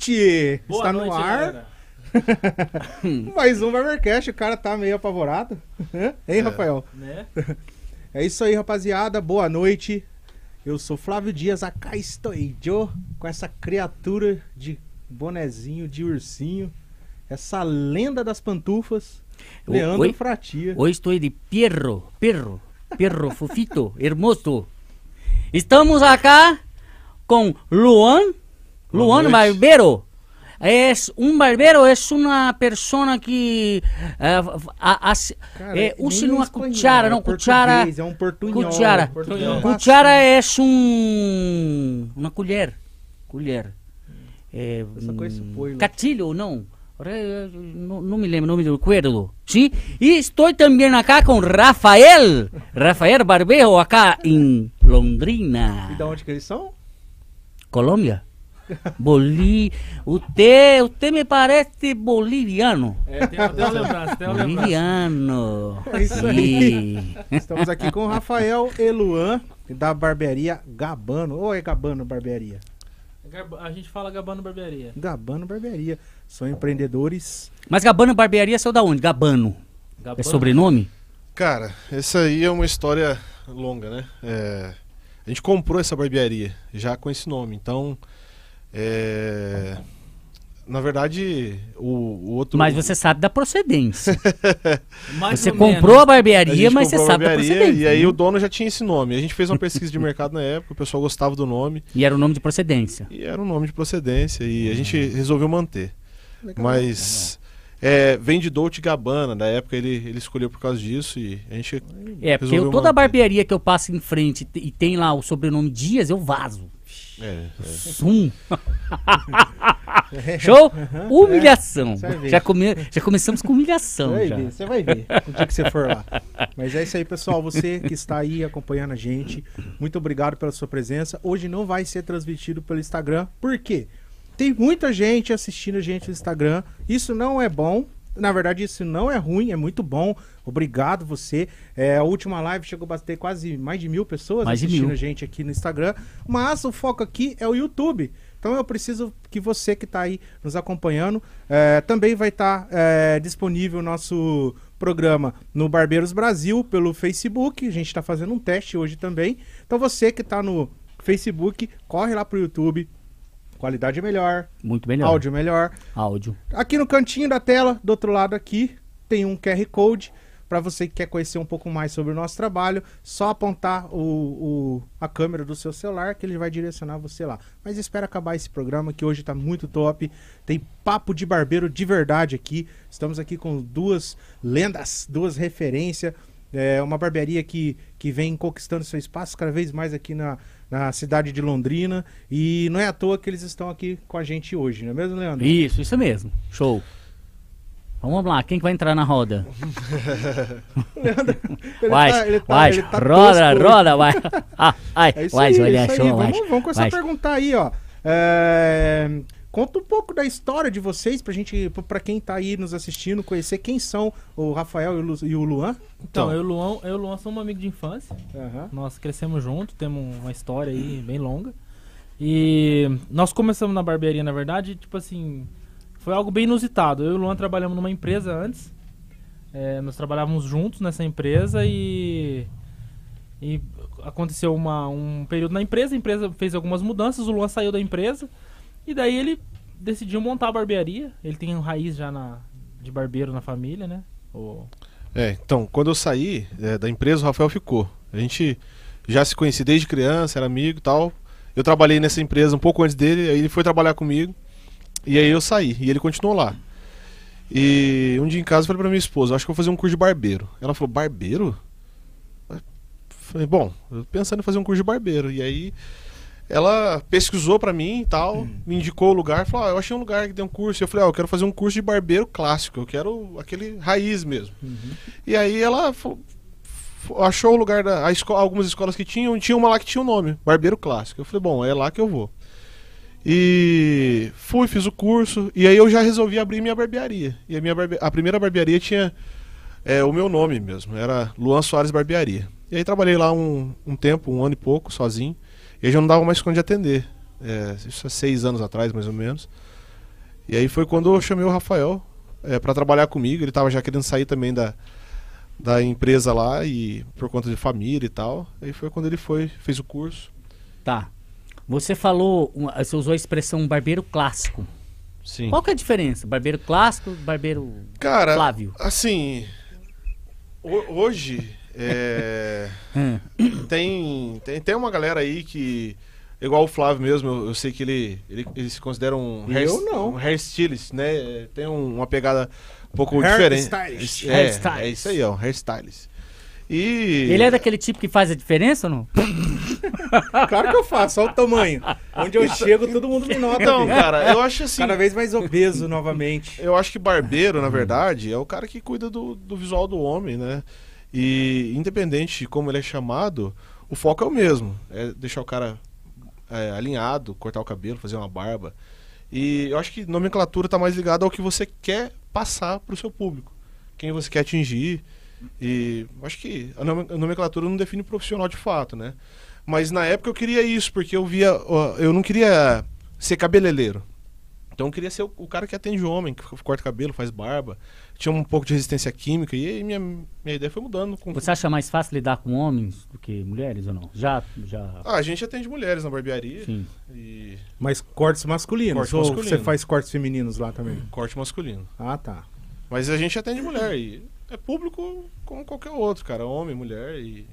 noite! Boa Está noite, no ar. galera. Mais um Barbercast, o cara tá meio apavorado. hein, Rafael? Né? É isso aí, rapaziada. Boa noite. Eu sou Flávio Dias, acá estou eu, com essa criatura de bonezinho, de ursinho. Essa lenda das pantufas, Leandro oi? Fratia. Hoy estoy de perro, perro, perro fofito, hermoso. Estamos acá con Luan, Luan noite. Barbero. Es un barbero, es una persona que eh, a- hace- Cara, eh, nem usa em uma cuchara, é não, cuchara. É um portunhol. Cuchara. Portunhol. Cuchara es un una colher, colher. Eh, mm, supõe, né? Catilho, não. No, no me lembro, no me recuerdo. ¿Sí? Y estoy también acá con Rafael. Rafael Barbejo, acá en E Londrina, da onde que eles são? Colombia. Boli... Usted, usted me parece boliviano. É, tem até uma lembrança, tem uma lembrança. Boliviano. É isso Sí. Estamos aqui com o Rafael e Luan, da barbearia Gabano. Oi, Gabano Barbearia. A gente fala Gabano Barbearia. Gabano Barbearia. São empreendedores. Mas Gabano Barbearia saiu da onde? Gabano. Gabano. É sobrenome? Cara, essa aí é uma história longa, né? É, a gente comprou essa barbearia já com esse nome, então. É, na verdade, o, o outro. Mas você sabe da procedência. Mais Você ou comprou a menos. a barbearia, gente mas você a sabe da procedência. E aí né? o dono já tinha esse nome. A gente fez uma pesquisa de mercado na época, o pessoal gostava do nome E era o nome de procedência. e era um nome de procedência e a gente resolveu manter. Legal. Mas é, vem de Dolce Gabbana, na época ele, ele escolheu por causa disso e a gente É, porque eu, toda manter. barbearia que eu passo em frente e e tem lá o sobrenome Dias, eu vazo. É, é, Sum. Show? Humilhação. Você vai ver. Já, come- já começamos com Você humilhação. vai já. ver, você vai ver no dia que você for lá. Mas é isso aí, pessoal. Você que está aí acompanhando a gente, muito obrigado pela sua presença. Hoje não vai ser transmitido pelo Instagram, por quê? Tem muita gente assistindo a gente no Instagram. Isso não é bom. Na verdade, isso não é ruim, é muito bom. Obrigado você. É, a última live chegou a bater quase mais de mil pessoas Mais assistindo mil. a gente aqui no Instagram. Mas o foco aqui é o YouTube. Então eu preciso que você que está aí nos acompanhando é, também vai estar disponível o nosso programa no Barbeiros Brasil pelo Facebook. A gente está fazendo um teste hoje também. Então você que está no Facebook, corre lá pro YouTube. Qualidade melhor, Muito melhor. áudio melhor. Áudio. Aqui no cantinho da tela, do outro lado aqui, tem um QR Code. Para você que quer conhecer um pouco mais sobre o nosso trabalho, só apontar o, o- a câmera do seu celular que ele vai direcionar você lá. Mas espera acabar esse programa que hoje tá muito top. Tem papo de barbeiro de verdade aqui. Estamos aqui com duas lendas, duas referências. É uma barbearia que, que vem conquistando seu espaço cada vez mais aqui na, na cidade de Londrina. E não é à toa que eles estão aqui com a gente hoje, não é mesmo, Leandro? Isso, isso mesmo. Show. Vamos lá, quem que vai entrar na roda? Ele vai, tá- ele tá- vai, ele tá roda, tosco roda, vai. Ah, ai, É isso vai, olha, show, vai. Vamos, vamos começar vai. a perguntar aí, ó. É, Conta um pouco da história de vocês pra gente, pra quem tá aí nos assistindo, conhecer quem são o Rafael e o Lu- e o Luan. Então, eu e o Luan, eu e o Luan somos amigos de infância. Aham. Nós crescemos juntos, temos uma história aí bem longa. E nós começamos na barbearia, na verdade, tipo assim, foi algo bem inusitado. Eu e o Luan trabalhamos numa empresa antes. É, nós trabalhávamos juntos nessa empresa e. E aconteceu uma, um período na empresa, a empresa fez algumas mudanças, o Luan saiu da empresa. E daí ele decidiu montar a barbearia. Ele tem um raiz já na, de barbeiro na família, né? O, É, então, quando eu saí é, da empresa, o Rafael ficou. A gente já se conhecia desde criança, era amigo e tal. Eu trabalhei nessa empresa um pouco antes dele, aí ele foi trabalhar comigo. E aí eu saí, e ele continuou lá. E um dia em casa eu falei pra minha esposa, acho que vou fazer um curso de barbeiro. Ela falou, barbeiro? Eu Falei, bom, eu pensando em fazer um curso de barbeiro. E aí ela pesquisou pra mim e tal, me indicou o lugar, falou, ah, eu achei um lugar que tem um curso. Eu falei, ah, eu quero fazer um curso de barbeiro clássico, eu quero aquele raiz mesmo. E aí ela falou- achou o lugar da esco- algumas escolas que tinham, tinha uma lá que tinha o nome, Barbeiro Clássico. Eu falei, bom, é lá que eu vou. E fui, fiz o curso, e aí eu já resolvi abrir minha barbearia. E a minha barbe- a primeira barbearia tinha é, o meu nome mesmo, era Luan Soares Barbearia. E aí trabalhei lá um, um tempo, um ano e pouco, sozinho, e aí já não dava mais conta de atender. É, isso há seis anos atrás, mais ou menos. E aí foi quando eu chamei o Rafael é, para trabalhar comigo. Ele tava já querendo sair também da, da empresa lá e por conta de família e tal. Aí foi quando ele foi, fez o curso. Tá. Você falou, você usou a expressão barbeiro clássico. Sim. Qual que é a diferença? Barbeiro clássico, barbeiro Cara, Flávio? assim, ho- hoje é, Hum. tem, tem tem uma galera aí que igual o Flávio mesmo, eu, eu sei que ele, ele ele se considera um Eu hair, não. um hairstylist, né? Tem um- uma pegada um pouco Hair diferente. stylist. É, Hairstylist. é isso aí, ó, um hairstylist. E Ele é daquele tipo que faz a diferença ou não? Claro que eu faço, olha o tamanho. Onde eu chego, todo mundo me nota. Então, cara, eu acho assim, Cada vez mais obeso novamente. Eu acho que barbeiro, na verdade, é o cara que cuida do, do visual do homem, né? E independente de como ele é chamado, o foco é o mesmo. É deixar o cara é, alinhado, cortar o cabelo, fazer uma barba. E eu acho que nomenclatura tá mais ligada ao que você quer passar pro seu público. Quem você quer atingir. E acho que a nome- a nomenclatura não define profissional de fato, né? Mas na época eu queria isso, porque eu via. Eu não queria ser cabeleireiro. Então eu queria ser o, o cara que atende o homem, que corta cabelo, faz barba. Tinha um pouco de resistência química. E aí minha, minha ideia foi mudando. Com... Você acha mais fácil lidar com homens do que mulheres ou não? Já, já. Ah, a gente atende mulheres na barbearia. Sim. E Mas cortes masculinos. Corte ou masculino. você faz cortes femininos lá também? corte masculino. Ah, tá. Mas a gente atende mulher. E é público como qualquer outro, cara. Homem, mulher. E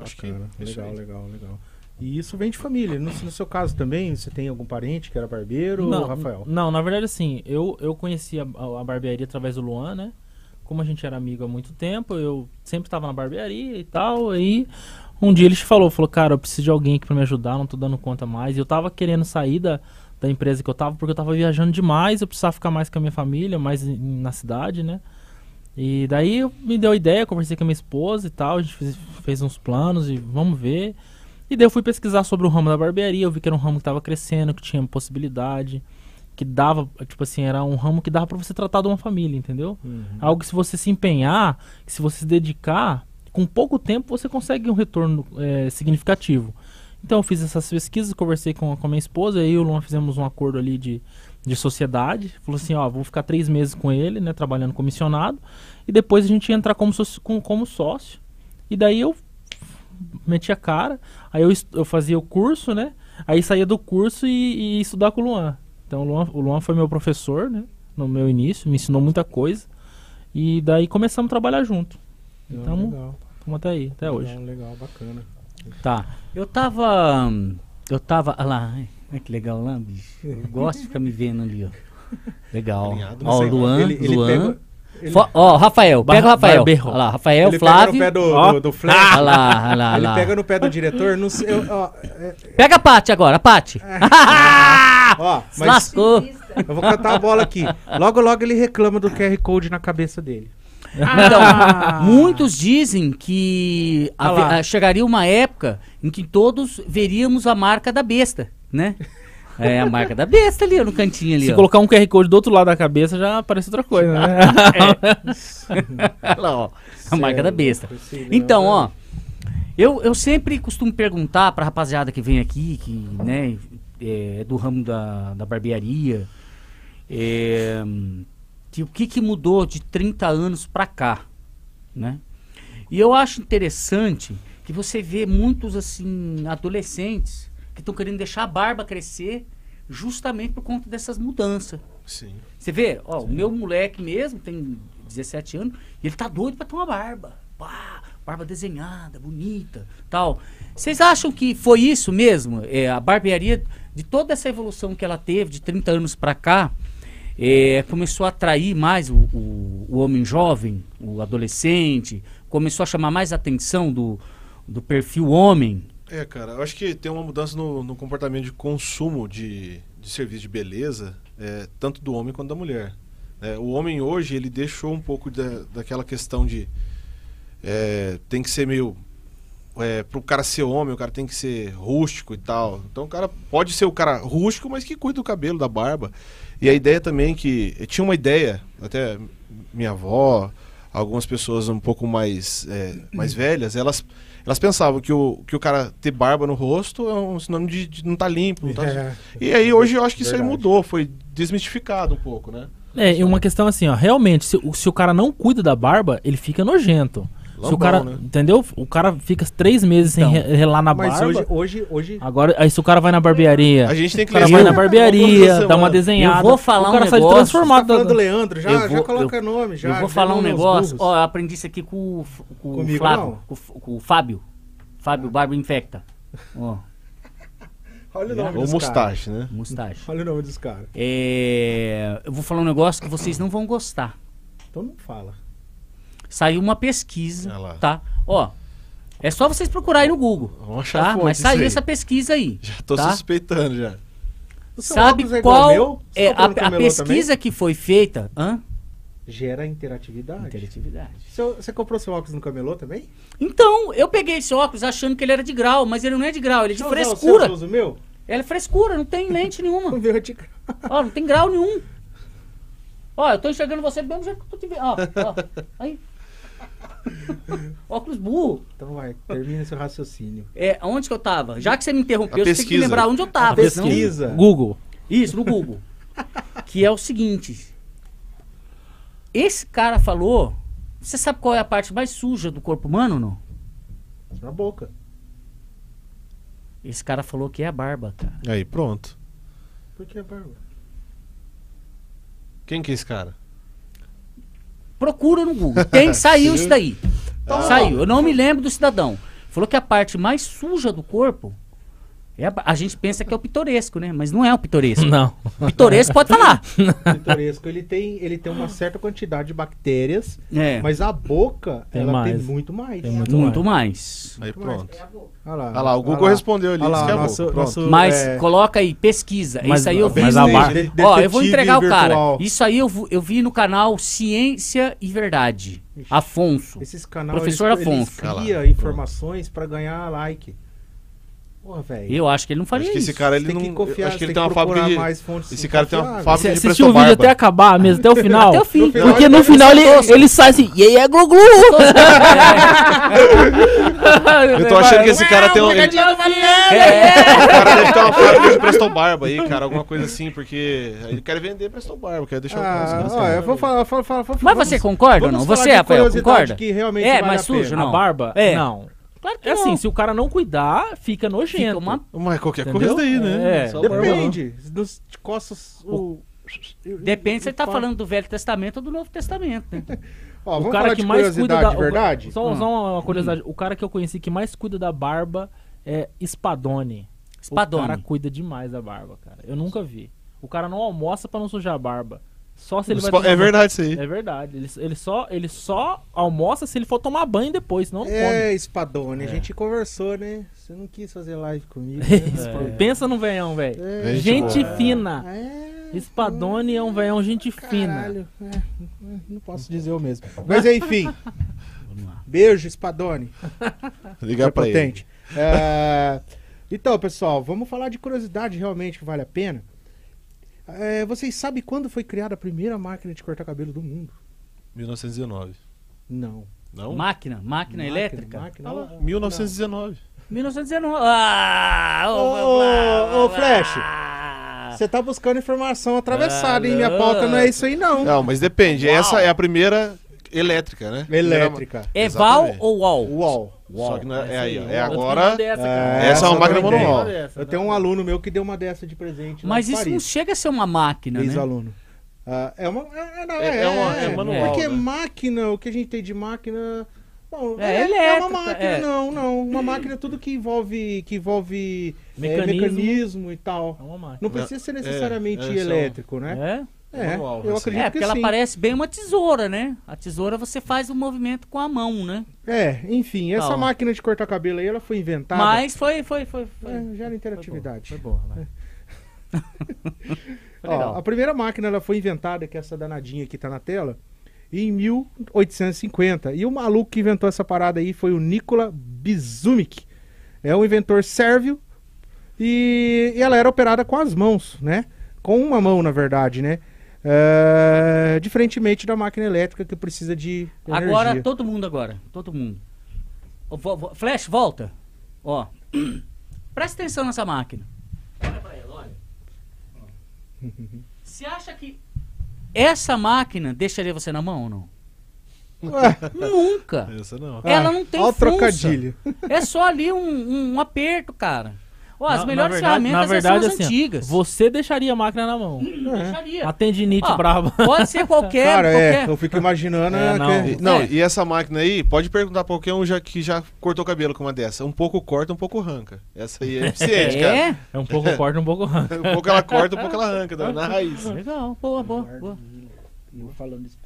acho que. Bacana. é Legal, legal, legal. E isso vem de família. No, no seu caso também, você tem algum parente que era barbeiro ou Rafael? Não, na verdade, assim, eu, eu conheci a, a barbearia através do Luan, né? Como a gente era amigo há muito tempo, eu sempre estava na barbearia e tal. Aí um dia ele falou, falou, cara, eu preciso de alguém aqui pra me ajudar, não tô dando conta mais. E eu tava querendo sair da, da empresa que eu tava, porque eu tava viajando demais, eu precisava ficar mais com a minha família, mais na cidade, né? E daí me deu a ideia, conversei com a minha esposa e tal, a gente fez, fez uns planos e vamos ver. E daí eu fui pesquisar sobre o ramo da barbearia, eu vi que era um ramo que tava crescendo, que tinha possibilidade, que dava, tipo assim, era um ramo que dava pra você tratar de uma família, entendeu? Uhum. Algo que se você se empenhar, que se você se dedicar, com pouco tempo você consegue um retorno é, significativo. Então eu fiz essas pesquisas, conversei com, com a minha esposa, eu e o Luan fizemos um acordo ali de, de sociedade. Falou assim, ó, vou ficar três meses com ele, né, trabalhando comissionado, e depois a gente ia entrar como, sócio- com- como sócio. E daí eu meti a cara, aí eu, eu fazia o curso, né, aí saía do curso e, e ia estudar com o Luan. Então o Luan, o Luan foi meu professor, né, no meu início, me ensinou muita coisa, e daí começamos a trabalhar junto. Então, legal, Estamos até aí, até hoje. legal, legal, bacana. Tá. Eu tava. Eu tava. Olha lá, que legal lá, bicho. Eu gosto de ficar me vendo ali, ó. Legal. Alinhado, Ó, o Sei, Luan, ele- ele Luan. pega- ele- Fo- Ó, Rafael, pega o Rafael. Olha lá, Rafael, ele Flávio. pega no pé do, Ó. do, do flash. Olha lá, olha lá, Ele lá. pega no pé do diretor. Não sei, eu- ó, é- Pega a Paty agora, a Paty. ó, Se mas lascou. eu vou cantar a bola aqui. Logo, logo ele reclama do QR Code na cabeça dele. Então, muitos dizem que Ah ave- lá. ah, chegaria uma época em que todos veríamos a marca da besta, né? É a marca da besta ali, ó, no cantinho ali, Se ó. colocar um QR Code do outro lado da cabeça, já aparece outra coisa, né? Olha lá, ó, a marca da besta. Esse Então, não, ó, eu, eu sempre costumo perguntar pra rapaziada que vem aqui, que, né, é do ramo da, da barbearia, é, que o que, que mudou de 30 anos pra cá, né? E eu acho interessante que você vê muitos, assim, adolescentes que estão querendo deixar a barba crescer justamente por conta dessas mudanças. Sim. Você vê, ó, o meu moleque mesmo tem 17 anos e ele tá doido pra ter uma barba. Pá, barba desenhada, bonita, tal. Vocês acham que foi isso mesmo? É, a barbearia, de toda essa evolução que ela teve de 30 anos pra cá, é, começou a atrair mais o, o, o homem jovem, o adolescente, começou a chamar mais atenção do, do perfil homem. É, cara, eu acho que tem uma mudança no, no comportamento de consumo de, de serviço de beleza, é, tanto do homem quanto da mulher. É, o homem hoje, ele deixou um pouco da, daquela questão de é, tem que ser meio. É, pro cara ser homem, o cara tem que ser rústico e tal. Então o cara pode ser o cara rústico, mas que cuida do cabelo, da barba. E a ideia também que. Tinha uma ideia, até minha avó, algumas pessoas um pouco mais, é, mais velhas, elas, Elas pensavam que o, que o cara ter barba no rosto é um sinônimo de, de não estar limpo. não tá- É, E aí hoje eu acho que isso aí Verdade. mudou, foi desmistificado um pouco, né? É, e uma questão assim, ó, realmente, se, se o cara não cuida da barba, ele fica nojento. Se o Lambão, cara, né? entendeu? O cara fica três meses Então. sem re- relar na Mas barba. hoje, hoje, hoje. Agora, aí se o cara vai na barbearia, A gente tem que o cara ler vai na barbearia, por dá uma desenhada. Eu vou falar o cara um sai negócio. Tá transformado. falando do Leandro, já, Eu já vou- coloca nome. Já, eu vou falar um negócio. Ó, eu aprendi isso aqui com, o com o Comigo Flávio. não. Com, o com o Fábio. Fábio Barba Infecta. Ó, Olha o nome Ou dos mustache, né? mustache. Olha o nome dos caras. É, eu vou falar um negócio que vocês não vão gostar. Então não fala. Saiu uma pesquisa, tá? Ó, é só vocês procurarem no Google, Vamos achar tá? fonte Mas saiu essa pesquisa aí. Já tô tá? suspeitando já. O seu Sabe é qual é a, a pesquisa que foi feita? Hã? também? Gera interatividade. Interatividade. Seu- você comprou seu óculos no camelô também? Então, eu peguei esse óculos achando que ele era de grau, mas ele não é de grau, ele é de Deixa o frescura. seu, você usa o meu? Ele é frescura, não tem lente O nenhuma. meu é de grau. Ó, não tem grau nenhum. Ó, eu tô enxergando você do mesmo jeito que eu tô te vendo. Ó, ó. Aí. Óculos burro. Então vai, termina seu raciocínio. É, onde que eu tava? Já que você me interrompeu, A você tem que lembrar onde eu A tava. senão- pesquisa. Google. Isso, no Google. que é o seguinte. Esse cara falou. Você sabe qual é a parte mais suja do corpo humano, não? Na boca. Esse cara falou que é a barba, cara. Aí, pronto. Por que a barba? Quem que é esse cara? Procura no Google. Tem, saiu isso daí. Então, saiu. Eu não me lembro do cidadão. Falou que a parte mais suja do corpo. É a, gente pensa que é o pitoresco, né? Mas não é o pitoresco. Não. Pitoresco pode falar. O pitoresco, ele tem, ele tem uma certa quantidade de bactérias, É. mas a boca, Tem ela tem mais. muito mais. Tem muito Muito mais. Aí, mais. pronto. Olha lá, Olha lá, o Google lá. respondeu ali, disse lá, que é nosso, nosso, Mas é, coloca aí, pesquisa. Mas- isso aí eu vi. mas a no- bar- de- Ó, eu vou entregar o cara. Isso aí eu, eu vi no canal Ciência e Verdade. Afonso. Esses canais, Professor eles, Afonso. Olha cria informações pra ganhar like. Porra, velho. Eu acho que ele não faria Acho que isso. esse cara, ele Tem não... que confiar, acho que ele tem tem uma que fábrica de... mais fontes Esse cara tem uma confiáveis. fábrica Você de assistiu prestou o vídeo barba. até acabar mesmo, até o final. Até o fim. No final, Porque no ele final ele, tosco. ele sai assim, e aí é glu glu. Eu tô achando que esse cara tem um... Ele... É. O cara deve ter uma fábrica de Presto Barba aí, cara, alguma coisa assim, porque ele quer vender Presto Barba, quer deixar Ah, ó, eu vou falar, falar, falar, falar Mas vamos- você concorda ou vamos não? falar Você, de Rafael, curiosidade concorda? que realmente É, vale mais a pena. sujo, A não? barba? É. Não. Claro que É assim, não. se o cara não cuidar, fica nojento. Fica uma- Mas qualquer Entendeu? coisa daí, né? É. Só Depende. Dos costas. O... Depende se você tá falando do Velho Testamento ou do Novo Testamento, né? Ó, O vamos cara falar que de mais cuida da. de verdade? Só, Hum. só uma curiosidade. O cara que eu conheci que mais cuida da barba é Spadone. O cara Spadone. cuida demais da barba, cara. Eu nunca vi. O cara não almoça pra não sujar a barba. Só se ele vai É banho. verdade isso aí. É verdade. Ele, ele só, ele só almoça se ele for tomar banho depois, não É, Spadone, a É. gente conversou, né? Você não quis fazer live comigo. come. né? Pensa num veião, velho. É. Gente fina. É, Spadone é um veião gente fina. caralho. É, não posso dizer o mesmo. Mas enfim. Beijo, Spadone. Ligar pra ele. potente. É, então, pessoal, vamos falar de curiosidade realmente que vale a pena. É, vocês sabem quando foi criada a primeira máquina de cortar cabelo do mundo? 1919. Não. Não? Máquina, máquina, elétrica. Máquina, Ah lá, não. 1919. 1919. Ah! Ô, ô, ô, Flash. Você tá buscando informação atravessada, hein? Minha pauta não é isso aí, não. Não, mas depende. Essa é a primeira elétrica, né? Elétrica. É Val Exatamente. ou Wall? UOL. Só que não é, é aí, ó. É agora. dessa. É, Essa é uma máquina manual. Eu tenho um aluno meu que deu uma dessa de presente. Mas isso não Paris. chega a ser uma máquina, né? Ex-aluno. Ah, é uma. É, não, É- é uma- é manual, Porque né? máquina, o que a gente tem de máquina. Bom, É é, é elétrica, uma máquina, é. não, não. Uma máquina, tudo que envolve. Que envolve é, Mecanismo. mecanismo e tal. É uma máquina. Não precisa ser necessariamente é, elétrico, né? É? É, manual, eu assim. acredito É, que porque ela sim. parece bem uma tesoura, né? A tesoura você faz o movimento com a mão, né? É, enfim, essa ó. máquina de cortar cabelo aí, ela foi inventada. Mas foi, foi, foi. foi. É, gera interatividade. Foi boa. Foi legal. Ó, a primeira máquina ela foi inventada, que é essa danadinha que tá na tela, em 1850. E o maluco que inventou essa parada aí foi o Nikola Bizumic. É um inventor sérvio e, e ela era operada com as mãos, né? Com uma mão, na verdade, né? É, diferentemente da máquina elétrica que precisa de energia. Agora, todo mundo agora. Todo mundo. Ó, Flash, volta. Ó. Presta atenção nessa máquina. Olha pra ela, olha. Você acha que essa máquina deixaria você na mão ou não? Ué, Nunca. Essa não. Ela não tem funça. trocadilho. É só ali um, um aperto, cara. Ó, as Na- melhores na verdade, ferramentas na verdade, são as assim, antigas. Você deixaria a máquina na mão. Deixaria. A tendinite Ó, brava. Pode ser qualquer. Cara, é, qualquer. eu fico imaginando. É, que- não. E, não, É. e essa máquina aí, pode perguntar pra qualquer um já, que já cortou cabelo com uma dessa. Um pouco corta, um pouco arranca. Essa aí é eficiente, cara. É? É um pouco corte, um pouco arranca. Um pouco ela corta, um pouco ela arranca, na, na raiz. Legal, boa, boa, boa. Eu falando isso.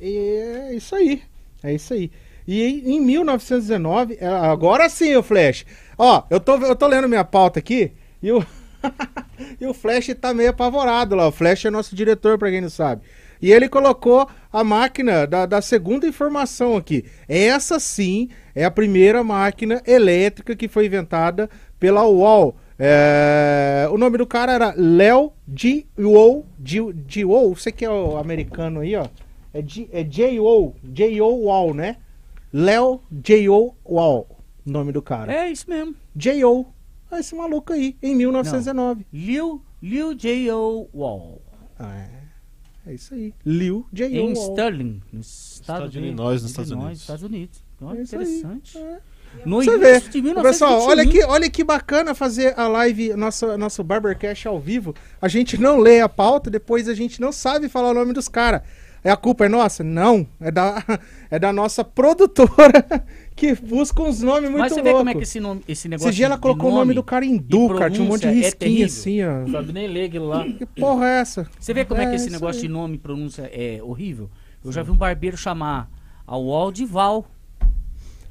É isso aí. É isso aí. E em, em 1919, é, agora sim o Flash. Ó, eu tô, eu tô lendo minha pauta aqui e o, e o Flash tá meio apavorado lá. O Flash é nosso diretor, pra quem não sabe. E ele colocou a máquina da, da segunda informação aqui. Essa sim é a primeira máquina elétrica que foi inventada pela UOL. É, o nome do cara era Léo G. Wall. G. G. Wall, você que é o americano aí, ó. É, G, é J.O. J.O. Wall, né? Léo J.O. Wall, o nome do cara. É isso mesmo. J.O. Ah, esse maluco aí, em 1919. Liu, Liu J.O. Wall. Ah, é. É isso aí. Liu J.O. Em. Sterling, nos Estados Estados de Unidos. Illinois, nos Estados Unidos. Estados Unidos. Olha, É interessante. É. No Você início vê. de Pessoal, 1921. olha que, olha que bacana fazer a live, nosso, nosso Barbercast ao vivo. A gente não lê a pauta, depois a gente não sabe falar o nome dos caras. É a culpa é nossa? Não. É da, é da nossa produtora que busca uns nomes muito Mas você loucos. vê como é que esse, nome, esse negócio Esse dia ela colocou o nome do cara em cara. Tinha um monte de é risquinho terrível. assim, ó. Não sabe nem ler aquilo lá. Que porra é essa? Você vê como é, É, que esse negócio aí. de nome e pronúncia é horrível? Eu já vi um barbeiro chamar a Wall de Val.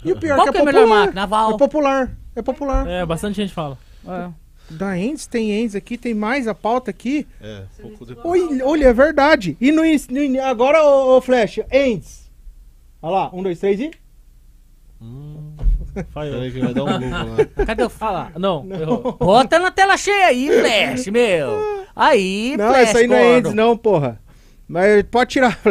E o pior Qual que que é é a melhor popular. máquina? Val. É popular. É popular. É, bastante gente fala. É. Da Endes, tem Endes aqui, tem mais a pauta aqui. É, pouco depois. Oi, olha, é verdade. E no, no agora, ô, ô Flash, Endes. Olha lá, um, dois, três e. Falhou. Peraí que vai dar um louco lá. Cadê o... Ah lá, não, errou. Bota na tela cheia aí, Flash, meu. Aí, Não, Flash essa aí não é. Endes, não, porra. Mas pode tirar.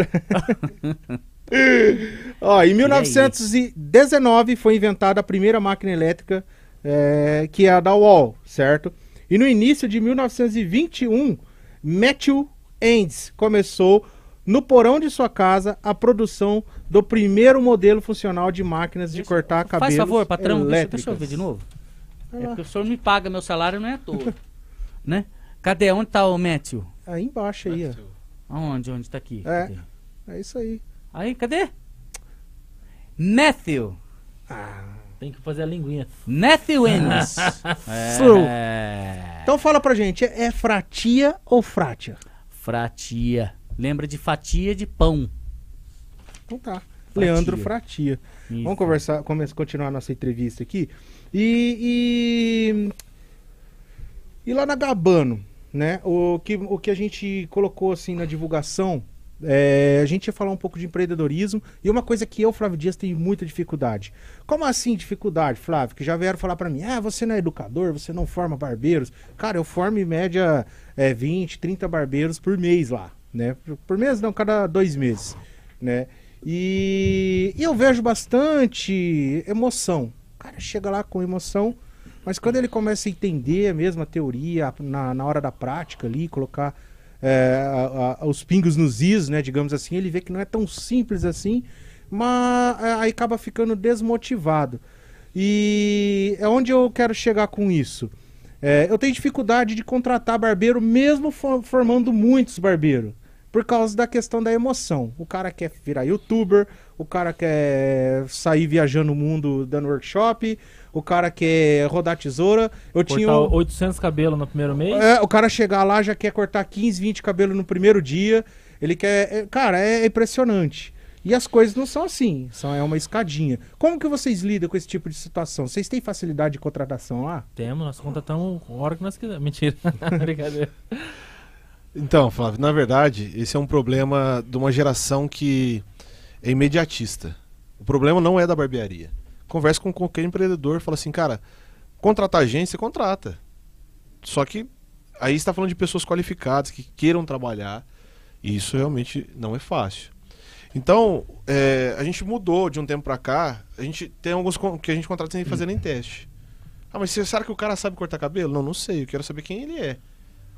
Ó, em 1919 foi inventada a primeira máquina elétrica, é, que é a da Wall, certo? E no início de 1921, Matthew Endes começou no porão de sua casa a produção do primeiro modelo funcional de máquinas de cortar cabelos Faz favor, patrão, deixa, deixa eu ver de novo. É porque o senhor me paga meu salário, não é à toa. né? Cadê? Onde tá o Matthew? Aí embaixo aí, ó. Aonde? Onde tá aqui? É. Cadê? É isso aí. Aí, cadê? Matthew. Tem que fazer a linguinha. Matthew Ennis. É. Então fala pra gente, é fratia ou fratia? Fratia. Lembra de fatia de pão. Então tá. Leandro Fratia. Isso. Vamos conversar, come- continuar nossa entrevista aqui. E, e, e lá na Gabano, né? O que, o que a gente colocou assim na divulgação, é, a gente ia falar um pouco de empreendedorismo e uma coisa que eu, Flávio Dias, tenho muita dificuldade. Como assim dificuldade, Flávio? Que já vieram falar pra mim, ah, você não é educador, você não forma barbeiros. Cara, eu formo em média é, 20, 30 barbeiros por mês lá, né? Por- Por mês não, cada dois meses, né? E, e eu vejo bastante emoção. O cara chega lá com emoção, mas quando ele começa a entender mesmo a teoria, na, na hora da prática ali, colocar é, a- a- os pingos nos is, né, digamos assim, ele vê que não é tão simples assim, mas é, aí acaba ficando desmotivado. E é onde eu quero chegar com isso. É, eu tenho dificuldade de contratar barbeiro, mesmo for- formando muitos barbeiros, por causa da questão da emoção. O cara quer virar youtuber, o cara quer sair viajando o mundo dando workshop, o cara quer rodar tesoura. Eu Cortar tinha. um- 800 cabelos no primeiro mês. é, o cara chegar lá já quer cortar 15, 20 cabelos no primeiro dia. Ele quer. é, cara, é impressionante. E as coisas não são assim, são, é uma escadinha. Como que vocês lidam com esse tipo de situação? Vocês têm facilidade de contratação lá? Temos, nós contratamos a hora que nós quisermos. Mentira. Brincadeira. Então, Flávio, na verdade, esse é um problema de uma geração que é imediatista. O problema não é da barbearia. Conversa com qualquer empreendedor, fala assim, cara, contratar a gente, você contrata. Só que aí está falando de pessoas qualificadas que queiram trabalhar, e isso realmente não é fácil. Então, é, a gente mudou de um tempo pra cá. A gente tem alguns que a gente contrata sem fazer nem teste. Ah, mas sabe que o cara sabe cortar cabelo? Não, não sei. Eu quero saber quem ele é.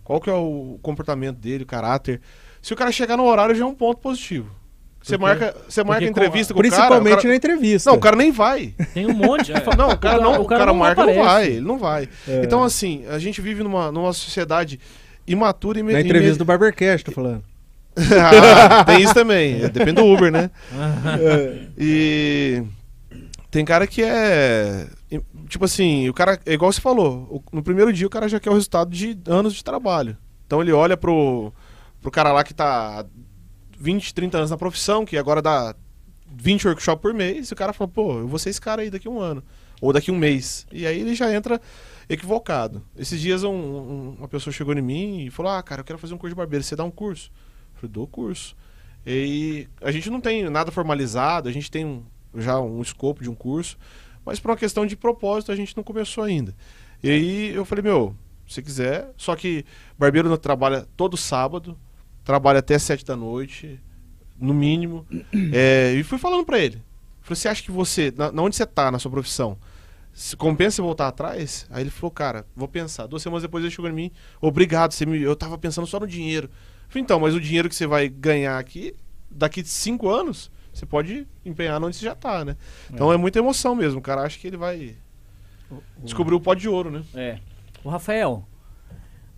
Qual que é o comportamento dele, o caráter. Se o cara chegar no horário, já é um ponto positivo. Você marca, você marca porque entrevista com o cara. Principalmente o cara- na entrevista. Não, o cara nem vai. Tem um monte fa- Não, o cara, não, o cara, marca e não aparece. vai. Ele não vai. É. Então, assim, a gente vive numa, numa sociedade imatura e Na e entrevista me- do Barbercast, tô falando. Ah, tem isso também. É, Depende do Uber, né? É. E tem cara que é. Tipo assim, o cara. É igual você falou. No primeiro dia o cara já quer o resultado de anos de trabalho. Então ele olha pro, pro cara lá que tá há 20, 30 anos na profissão, que agora dá 20 workshops por mês, e o cara fala, pô, eu vou ser esse cara aí daqui um ano. Ou daqui um mês. E aí ele já entra equivocado. Esses dias um- um- uma pessoa chegou em mim e falou: Ah, cara, eu quero fazer um curso de barbeiro. Você dá um curso? Eu falei, dou curso. E a gente não tem nada formalizado, a gente tem um- já um escopo de um curso, mas por uma questão de propósito a gente não começou ainda. E aí eu falei, meu, se quiser, só que barbeiro não trabalha todo sábado, trabalha até sete da noite, no mínimo. É, e fui falando pra ele. Falei, você acha que você, na, na onde você tá na sua profissão, se compensa voltar atrás? Aí ele falou, cara, vou pensar. Duas semanas depois ele chegou em mim, obrigado, você me, eu tava pensando só no dinheiro. Eu falei, então, mas o dinheiro que você vai ganhar aqui, daqui cinco anos, você pode empenhar onde você já tá, né? Então é muita emoção mesmo, o cara acha que ele vai descobrir o pó de ouro, né? É. O Rafael,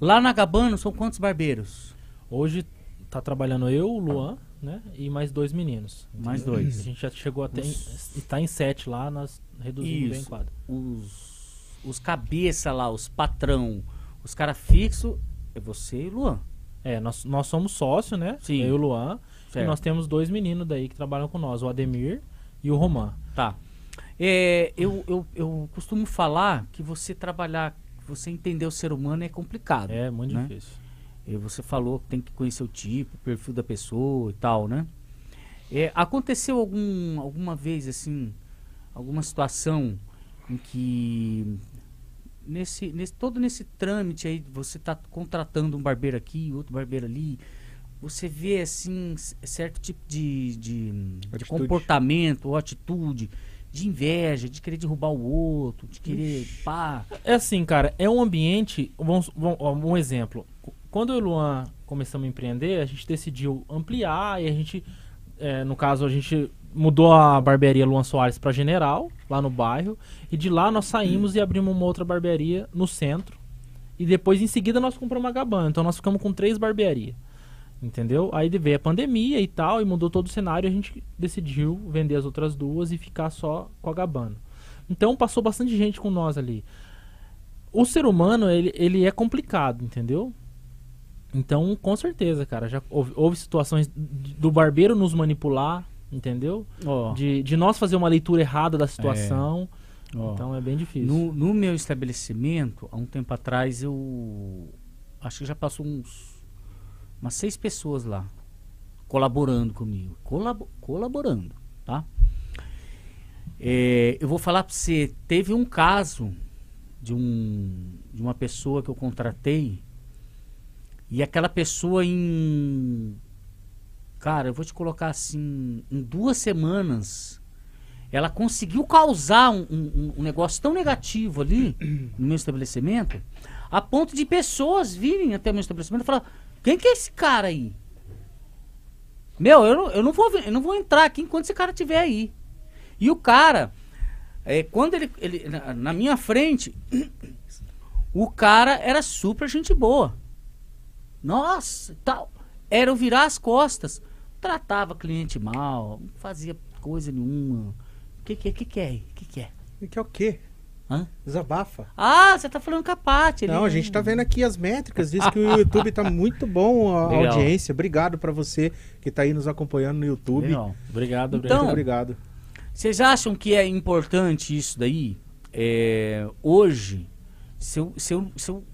lá na Gabano são quantos barbeiros? Hoje tá trabalhando eu, o Luan, né? E mais dois meninos. Mais entendeu? dois. A gente já chegou até. Os- Em, tá em sete lá, nós reduzimos bem Isso. quadro. Os, os cabeça lá, os patrão, os cara fixo, é você e o Luan. É, nós, nós somos sócios, né? Sim. Eu e o Luan. Certo. E nós temos dois meninos daí que trabalham com nós, o Ademir e o Roman. Tá. É, eu, eu, eu costumo falar que você trabalhar, você entender o ser humano é complicado. É muito Né? difícil. E você falou que tem que conhecer o tipo, o perfil da pessoa e tal, né? É, aconteceu algum, alguma vez, assim, alguma situação em que nesse, nesse todo nesse trâmite aí, você tá contratando um barbeiro aqui, outro barbeiro ali, você vê, assim, certo tipo de, de, de Atitude. comportamento ou atitude, de inveja, de querer derrubar o outro, de querer, pá... É assim, cara, é um ambiente. Vamos, vamos- um exemplo. Quando eu e o Luan começamos a empreender, a gente decidiu ampliar e a gente, é, no caso, a gente mudou a barbearia Luan Soares para General, lá no bairro, e de lá nós saímos e abrimos uma outra barbearia no centro. E depois, em seguida, nós compramos uma Gabana. Então nós ficamos com três barbearias. Entendeu? Aí veio a pandemia e tal, e mudou todo o cenário, a gente decidiu vender as outras duas e ficar só com a Gabana. Então passou bastante gente com nós ali. O ser humano, ele, ele é complicado, entendeu? Então, com certeza, cara, já houve, houve situações do barbeiro nos manipular, entendeu? Ó, De, de nós fazer uma leitura errada da situação. ó. Então é bem difícil. No, no meu estabelecimento, há um tempo atrás, eu acho que já passou uns umas seis pessoas lá colaborando comigo, colabo- colaborando, tá? É, eu vou falar para você, teve um caso de um de uma pessoa que eu contratei e aquela pessoa em cara, eu vou te colocar assim, em duas semanas ela conseguiu causar um, um- um negócio tão negativo ali no meu estabelecimento, a ponto de pessoas virem até o meu estabelecimento e falar: quem que é esse cara aí? Meu, eu não, eu não, vou, eu não vou entrar aqui enquanto esse cara estiver aí. E o cara, é, quando ele, ele na, na minha frente, o cara era super gente boa. Nossa, tal. Era eu virar as costas. Tratava cliente mal, não fazia coisa nenhuma. O que, que, que, que é? O que, que é? E que é o quê? Hã? Desabafa. Ah, você tá falando com a Paty. Não, a gente tá vendo aqui as métricas, diz que o YouTube tá muito bom a Legal. audiência. Obrigado pra você que tá aí nos acompanhando no YouTube. Legal. Obrigado, Então, obrigado. Muito obrigado. Vocês acham que é importante isso daí? É, hoje, se eu, se, eu, se eu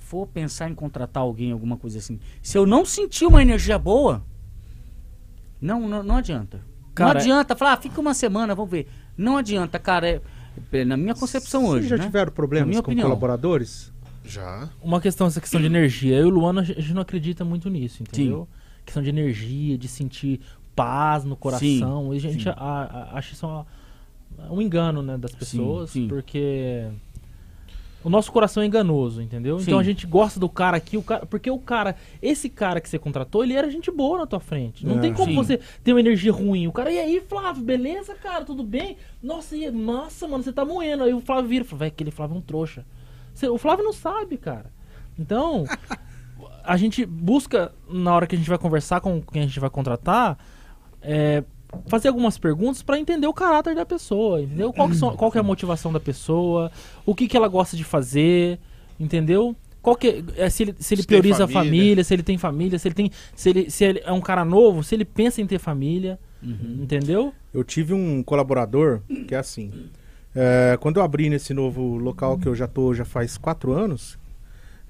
for pensar em contratar alguém, alguma coisa assim, se eu não sentir uma energia boa, não, não, não adianta. Cara, não adianta falar, ah, fica uma semana, vamos ver. Não adianta, cara. É na minha concepção Vocês hoje. já né? tiveram problemas com opinião. colaboradores? Já. Uma questão, essa questão de energia. Eu e o Luana, a gente não acredita muito nisso, entendeu? questão de energia, de sentir paz no coração. e a gente sim. a- a- acha isso uma- um engano, né, das pessoas, sim. porque o nosso coração é enganoso, entendeu? Sim. Então a gente gosta do cara aqui, o cara, porque o cara, esse cara que você contratou, ele era gente boa na tua frente. Não É. tem como Sim. você ter uma energia ruim. O cara, e aí, Flávio, beleza, cara? Tudo bem? Nossa, e, nossa, mano, você tá moendo. Aí o Flávio vira e velho, aquele Flávio é um trouxa. Você- o Flávio não sabe, cara. Então, a gente busca, na hora que a gente vai conversar com quem a gente vai contratar, é, fazer algumas perguntas pra entender o caráter da pessoa, entendeu? Qual que, são- qual que é a motivação da pessoa, o que, que ela gosta de fazer, entendeu? Qual que é, se ele, se ele Se prioriza a família. família, se ele tem família, se ele tem, se ele, se ele é um cara novo, se ele pensa em ter família, Uhum. entendeu? Eu tive um colaborador que é assim. é, quando eu abri nesse novo local que eu já tô já faz quatro anos,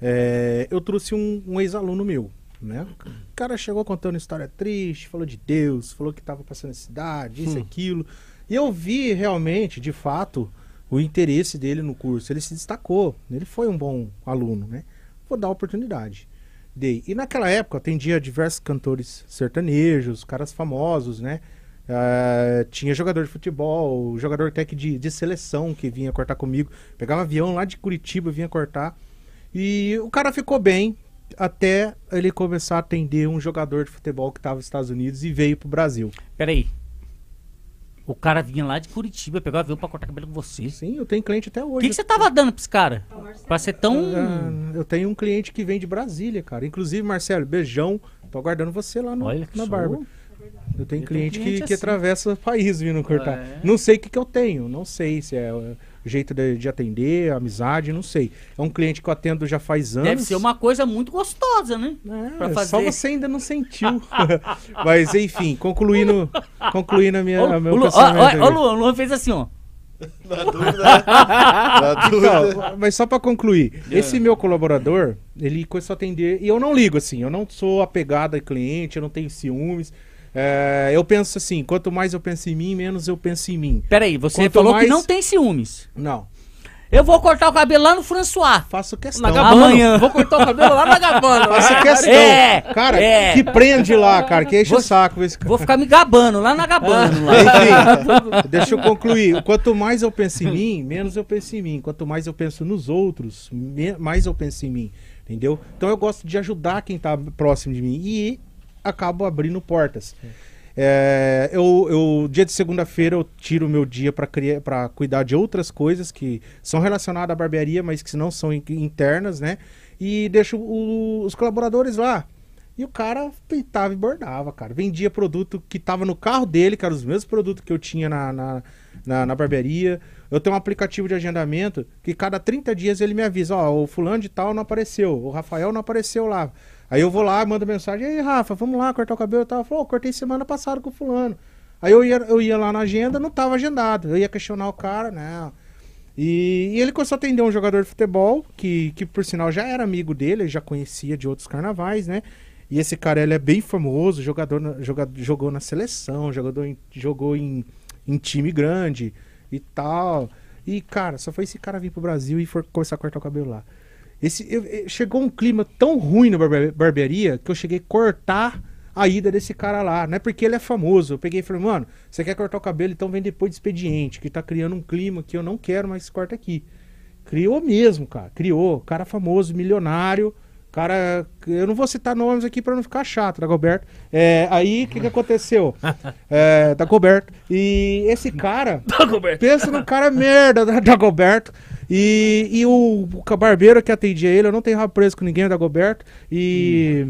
é, eu trouxe um, um ex-aluno meu. Né? O cara chegou contando história triste, falou de Deus, falou que estava passando necessidade, isso Hum. aquilo. E eu vi realmente, de fato, o interesse dele no curso. Ele se destacou, ele foi um bom aluno, né? Vou dar a oportunidade. Dei. E naquela época atendia diversos cantores sertanejos, caras famosos, né? Ah, tinha jogador de futebol, jogador até que de, de seleção que vinha cortar comigo. Pegava avião lá de Curitiba, vinha cortar. E o cara ficou bem até ele começar a atender um jogador de futebol que estava nos Estados Unidos e veio pro Brasil. Peraí. O cara vinha lá de Curitiba, pegou avião pra cortar cabelo com você. O Sim, eu tenho cliente até hoje. que, que você tava dando pra esse cara? Pra ser tão. Ah, eu tenho um cliente que vem de Brasília, cara. Inclusive, Marcelo, beijão. Tô aguardando você lá no, Olha que na barba. Eu tenho Eu cliente, tenho que, cliente que assim. atravessa o país vindo cortar. É. Não sei o que, que eu tenho, não sei se é o jeito de, de atender, amizade, não sei. É um cliente que eu atendo já faz anos. Deve ser uma coisa muito gostosa, né? É, Só você ainda não sentiu. Mas enfim, concluindo, concluindo a minha, Ô, a meu o pensamento ó, aí. ó, Luan, o Luan fez assim, ó. Na dúvida. Na dúvida. Então, mas só pra concluir, esse meu colaborador, ele começou a atender, e eu não ligo assim, eu não sou apegado a cliente, eu não tenho ciúmes. É, eu penso assim, quanto mais eu penso em mim, menos eu penso em mim. Peraí, você Quanto falou mais- que não tem ciúmes. Não, Eu vou cortar o cabelo lá no François. faço questão. Na Gabana. Amanhã. Vou cortar o cabelo lá na Gabana. Faço questão. É, cara, é. que prende lá, cara, que enche Vou- o saco esse cara. Vou ficar me gabando lá na Gabana. Enfim, deixa eu concluir. Quanto mais eu penso em mim, menos eu penso em mim. Quanto mais eu penso nos outros, mais eu penso em mim. Entendeu? Então eu gosto de ajudar quem tá próximo de mim. E acabo abrindo portas. É, eu, eu- dia de segunda-feira eu tiro meu dia para cuidar de outras coisas que são relacionadas à barbearia, mas que não são in- internas, né? E deixo o- os colaboradores lá. E o cara peitava e bordava, cara. Vendia produto que tava no carro dele, eram os mesmos produtos que eu tinha na, na, na, na barbearia. Eu tenho um aplicativo de agendamento que cada 30 dias ele me avisa, ó, o fulano de tal não apareceu, o Rafael não apareceu lá. Aí eu vou lá, mando mensagem, aí, Rafa, vamos lá cortar o cabelo e tal. Falou, "Ô, cortei semana passada com o fulano. Aí eu ia, eu ia lá na agenda, não tava agendado. Eu ia questionar o cara, não. E, e ele começou a atender um jogador de futebol, que, que por sinal já era amigo dele, ele já conhecia de outros carnavais, né? E esse cara, ele é bem famoso, jogador, na- joga- jogou na seleção, jogador em- jogou em, em time grande e tal. E, cara, só foi esse cara vir pro Brasil e for começar a cortar o cabelo lá. Esse, eu- eu- chegou um clima tão ruim na barbe- barbearia que eu cheguei a cortar a ida desse cara lá. Não é porque ele é famoso. Eu peguei e falei, mano, você quer cortar o cabelo, então vem depois de expediente, que tá criando um clima que eu não quero mais corta aqui. Criou mesmo, cara. Criou. Cara famoso, milionário. Cara, eu não vou citar nomes aqui pra não ficar chato, Dagoberto. É, aí, o que, que aconteceu? É, Dagoberto. E esse cara. Pensa no cara merda da Dagoberto. E, e o, barbeiro que atendia ele, eu não tenho rabo preso com ninguém, Dagoberto. E.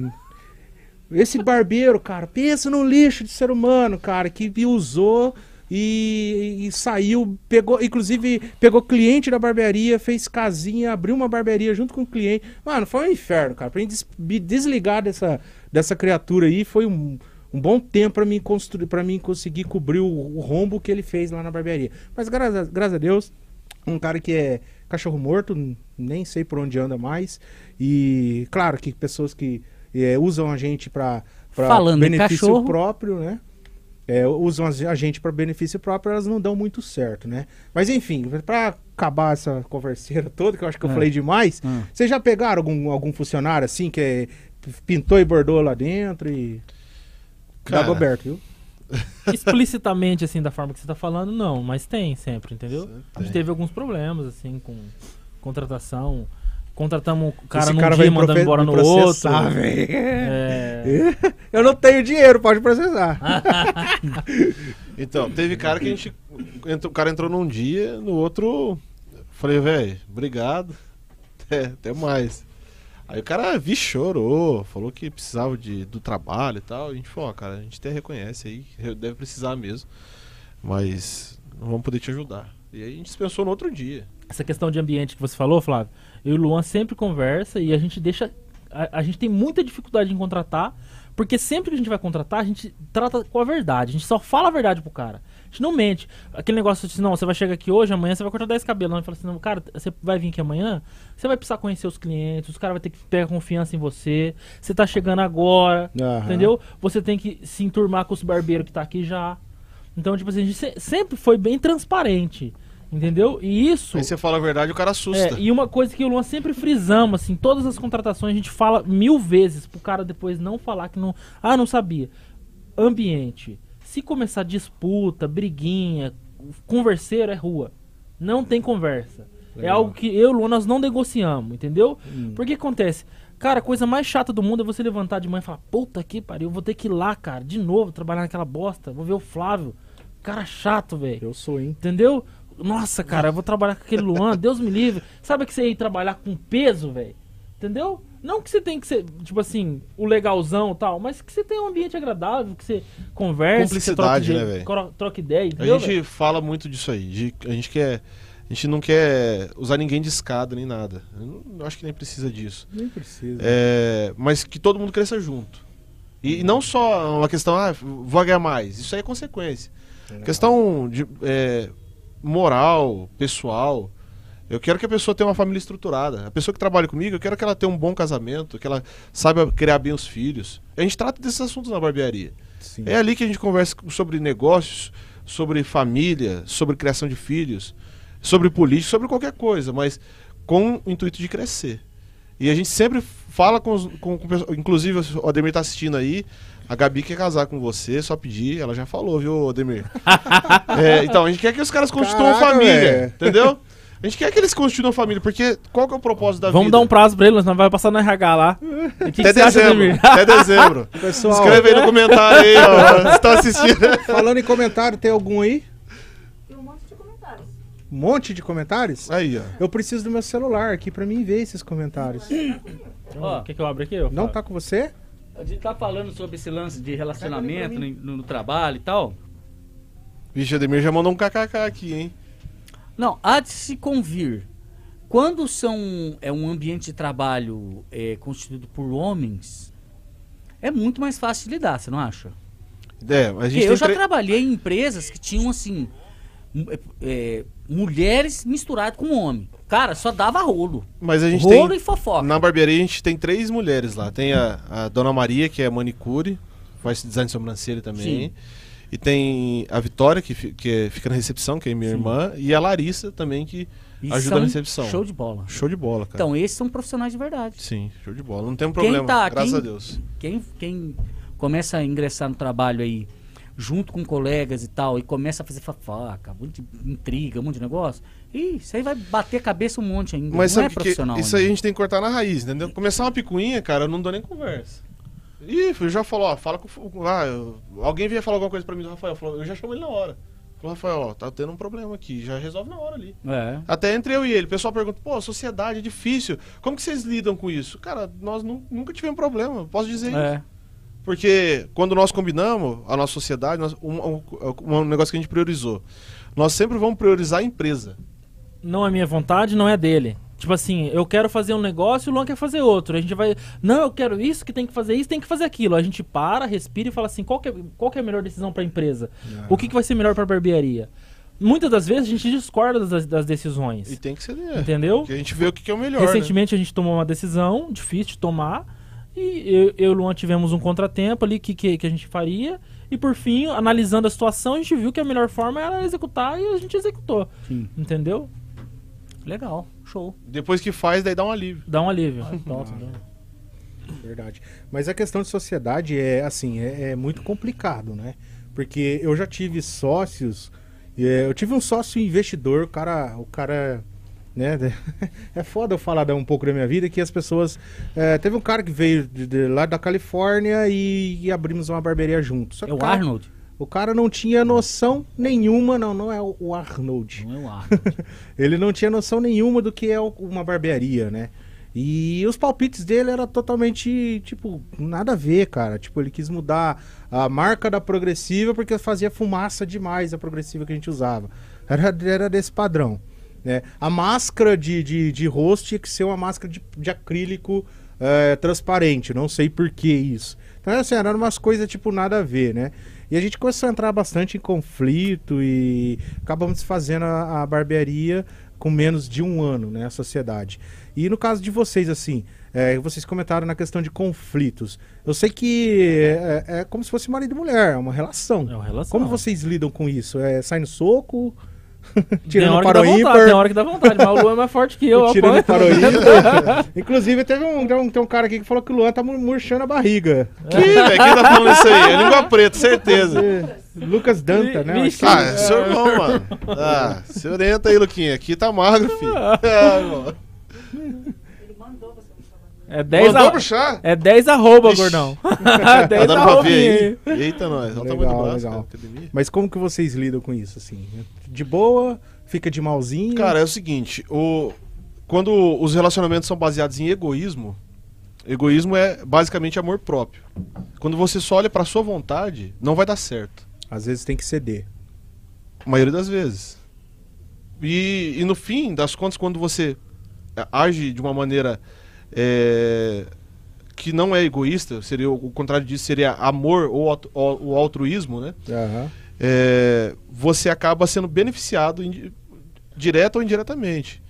Esse barbeiro, cara, pensa no lixo de ser humano, cara, que usou e, e saiu, pegou, inclusive pegou cliente da barbearia, fez casinha, abriu uma barbearia junto com o cliente. Mano, foi um inferno, cara. Pra me desligar dessa, dessa criatura aí foi um, um bom tempo pra mim construir, para mim conseguir cobrir o, o rombo que ele fez lá na barbearia. Mas graças, graças a Deus, um cara que é cachorro morto, nem sei por onde anda mais. E claro que pessoas que é, usam a gente para benefício cachorro. próprio, né? É, usam a gente para benefício próprio, elas não dão muito certo, né? Mas enfim, para acabar essa converseira toda, que eu acho que eu É. falei demais, Ah. vocês já pegaram algum, algum funcionário assim que é, pintou e bordou lá dentro e Cara, viu? Explicitamente, assim, da forma que você tá falando, não. Mas tem sempre, entendeu? A gente tem. teve alguns problemas, assim, com contratação. Contratamos o cara Esse num cara dia vai e mandamos profe- embora no outro. É... Eu não tenho dinheiro, pode processar. Então, teve cara que a gente. entrou- O cara entrou num dia, no outro. Falei, velho, obrigado. Até, até mais. Aí o cara vi, chorou, falou que precisava de, do trabalho e tal. A gente falou, ó, cara, a gente até reconhece aí, deve precisar mesmo. Mas não vamos poder te ajudar. E aí a gente dispensou no outro dia. Essa questão de ambiente que você falou, Flávio, eu e o Luan sempre conversa e a gente deixa. A, a gente tem muita dificuldade em contratar, porque sempre que a gente vai contratar, a gente trata com a verdade. A gente só fala a verdade pro cara. A gente não mente. Aquele negócio de, não, você vai chegar aqui hoje, amanhã você vai cortar 10 cabelos. Não, fala assim, não, cara, você vai vir aqui amanhã, você vai precisar conhecer os clientes, os caras vão ter que pegar confiança em você. Você tá chegando agora, Aham. entendeu? Você tem que se enturmar com os barbeiros que tá aqui já. Então, tipo assim, a gente se- sempre foi bem transparente. Entendeu? E isso. Aí você fala a verdade o cara assusta. É, e uma coisa que o Luan sempre frisamos, assim, todas as contratações a gente fala mil vezes pro cara depois não falar que não. Ah, não sabia. Ambiente. Se começar disputa, briguinha, converseiro é rua. Não tem conversa. É Legal. algo que eu e o Luan nós não negociamos, entendeu? Hum. Porque acontece. Cara, a coisa mais chata do mundo é você levantar de manhã e falar: Puta que pariu, eu vou ter que ir lá, cara, de novo, trabalhar naquela bosta. Vou ver o Flávio. Cara chato, velho. Eu sou, hein? Entendeu? Nossa, cara, eu vou trabalhar com aquele Luan, Deus me livre. Sabe que você ir trabalhar com peso, velho? Entendeu? Não que você tem que ser, tipo assim, o legalzão e tal, mas que você tenha um ambiente agradável, que você converse, que você troque, né, velho? ideia, A entendeu? gente velho? fala muito disso aí. de- a gente quer. A gente não quer usar ninguém de escada nem nada. Eu não- eu acho que nem precisa disso. Nem precisa. É, mas que todo mundo cresça junto. E, e não só uma questão, ah, vou ganhar mais. Isso aí é consequência. Questão de é, moral, pessoal. Eu quero que a pessoa tenha uma família estruturada. A pessoa que trabalha comigo, eu quero que ela tenha um bom casamento, que ela saiba criar bem os filhos. A gente trata desses assuntos na barbearia. Sim. É ali que a gente conversa sobre negócios, sobre família, sobre criação de filhos, sobre política, sobre qualquer coisa, mas com o intuito de crescer. E a gente sempre fala com, os, com, com inclusive o Ademir tá assistindo aí, a Gabi quer casar com você, só pedir, ela já falou, viu, Ademir? É, então, a gente quer que os caras constituam Caraca, família, velho. entendeu? A gente quer que eles constituam família, porque qual que é o propósito da Vamos vida? dar um prazo pra ele, nós vai passar no RH lá. E que, que Até você acha, dezembro, até dezembro. Pessoal, Escreve aí no comentário aí, ó, se tá assistindo. falando em comentário, tem algum aí? Tem um monte de comentários. Um monte de comentários? Aí, ó. Eu preciso do meu celular aqui pra mim ver esses comentários. Ó, Quer que eu abra aqui? ô, Não tá com você? a gente tá falando sobre esse lance de relacionamento no, no trabalho e tal. Vixe, Ademir já mandou um kkk aqui, hein? Não, há de se convir. Quando são, é um ambiente de trabalho é, constituído por homens, é muito mais fácil de lidar, você não acha? É, a gente eu já tre- trabalhei em empresas que tinham, assim, m- é, mulheres misturadas com homem. Cara, só dava rolo. Mas a gente Rolo tem. e fofoca. Na barbearia a gente tem três mulheres lá. Tem a, a Dona Maria, que é manicure, faz design de sobrancelha também. Sim. E tem a Vitória, que, que é- fica na recepção, que é minha Sim. irmã. E a Larissa também, que E ajuda na recepção. Show de bola. Show de bola, cara. Então, esses são profissionais de verdade. Sim, show de bola. Não tem um Quem problema, tá- graças quem- a Deus. Quem, quem começa a ingressar no trabalho aí, junto com colegas e tal, e começa a fazer um monte de intriga, um monte de negócio, ih, isso aí vai bater a cabeça um monte ainda. Mas não é que profissional. isso aí a ainda. gente tem que cortar na raiz, entendeu? Começar uma picuinha, cara, eu não dou nem conversa. Ih, eu já falou, ó, fala com. o- Ah, eu- alguém vinha falar alguma coisa pra mim do Rafael. Falou, eu já chamo ele na hora. Falou, Rafael, ó, tá tendo um problema aqui, já resolve na hora ali. É. Até entre eu e ele, o pessoal pergunta, pô, sociedade é difícil. Como que vocês lidam com isso? Cara, nós nu- nunca tivemos problema, posso dizer isso. É. Porque quando nós combinamos a nossa sociedade, nós- um, um- um negócio que a gente priorizou. Nós sempre vamos priorizar a empresa. Não é minha vontade, não é dele. Tipo assim, eu quero fazer um negócio e o Luan quer fazer outro. A gente vai. Não, eu quero isso, que tem que fazer isso, tem que fazer aquilo. A gente para, respira e fala assim: qual que é, qual que é a melhor decisão pra empresa? O que, que vai ser melhor pra barbearia? Muitas das vezes a gente discorda das, das E decisões. tem que ser. É, Entendeu? Porque a gente vê o que, que é o melhor. né? Recentemente a gente tomou uma decisão difícil de tomar. E eu, eu e o Luan tivemos um contratempo ali que, que, que a gente faria. E por fim, analisando a situação, a gente viu que a melhor forma era executar e a gente executou. Sim. Entendeu? Legal. Show. Depois que faz, daí dá um alívio. Dá um alívio. Pronto, dá. Verdade. Mas a questão de sociedade é assim, é, é muito complicado, né? Porque eu já tive sócios, é, eu tive um sócio investidor, o cara, o cara, né? É foda eu falar um pouco da minha vida que as pessoas, é, teve um cara que veio de, de lá da Califórnia e, e abrimos uma barbearia junto. Só que É o cara- Arnold? O cara não tinha noção nenhuma, não, não é o- Arnold. Não é o Arnold. Ele não tinha noção nenhuma do que é uma barbearia, né? E os palpites dele era totalmente, tipo, nada a ver, cara. Tipo, ele quis mudar a marca da progressiva porque fazia fumaça demais a progressiva que a gente usava. Era, era desse padrão. Né? A máscara de, de, de rosto tinha que ser uma máscara de, de acrílico é, transparente. Não sei por que isso. Então, assim, eram umas coisas, tipo, nada a ver, né? E a gente começou a entrar bastante em conflito e acabamos desfazendo a, a barbearia com menos de um ano, né? A sociedade. E no caso de vocês, assim, é, vocês comentaram na questão de conflitos. Eu sei que é, é como se fosse marido e mulher, é uma relação. É uma relação. Como vocês lidam com isso? É, sai no soco? Tem tirando hora, para que o dá vontade, ímpar? tem hora que dá vontade, mas o Luan é mais forte que eu. tirando o? Inclusive, teve um, tem, um, tem um cara aqui que falou que o Luan tá mur- murchando a barriga. Que, velho? Quem tá falando isso aí? É língua preta, certeza. É, Lucas Danta, né? Vixe. Ah, é seu irmão, mano. Ah, se orienta aí, Luquinha. Aqui tá magro, filho. É, irmão. Ele mandou você me chamar. É 10 Mandou a... puxar? É 10 arroba, Ixi. gordão. Tá 10 dando pra arroba ver aí? Eita, nós. Legal, braço, legal. cara. Academia. Mas como que vocês lidam com isso, assim? De boa? Fica de malzinho? Cara, é o seguinte, o... quando os relacionamentos são baseados em egoísmo, egoísmo é basicamente amor próprio. Quando você só olha pra sua vontade, não vai dar certo. Às vezes tem que ceder. A maioria das vezes. E, e no fim das contas, quando você é, age de uma maneira é, que não é egoísta, seria o contrário disso seria amor ou o altruísmo, né? Aham. é, você acaba sendo beneficiado direto ou indiretamente.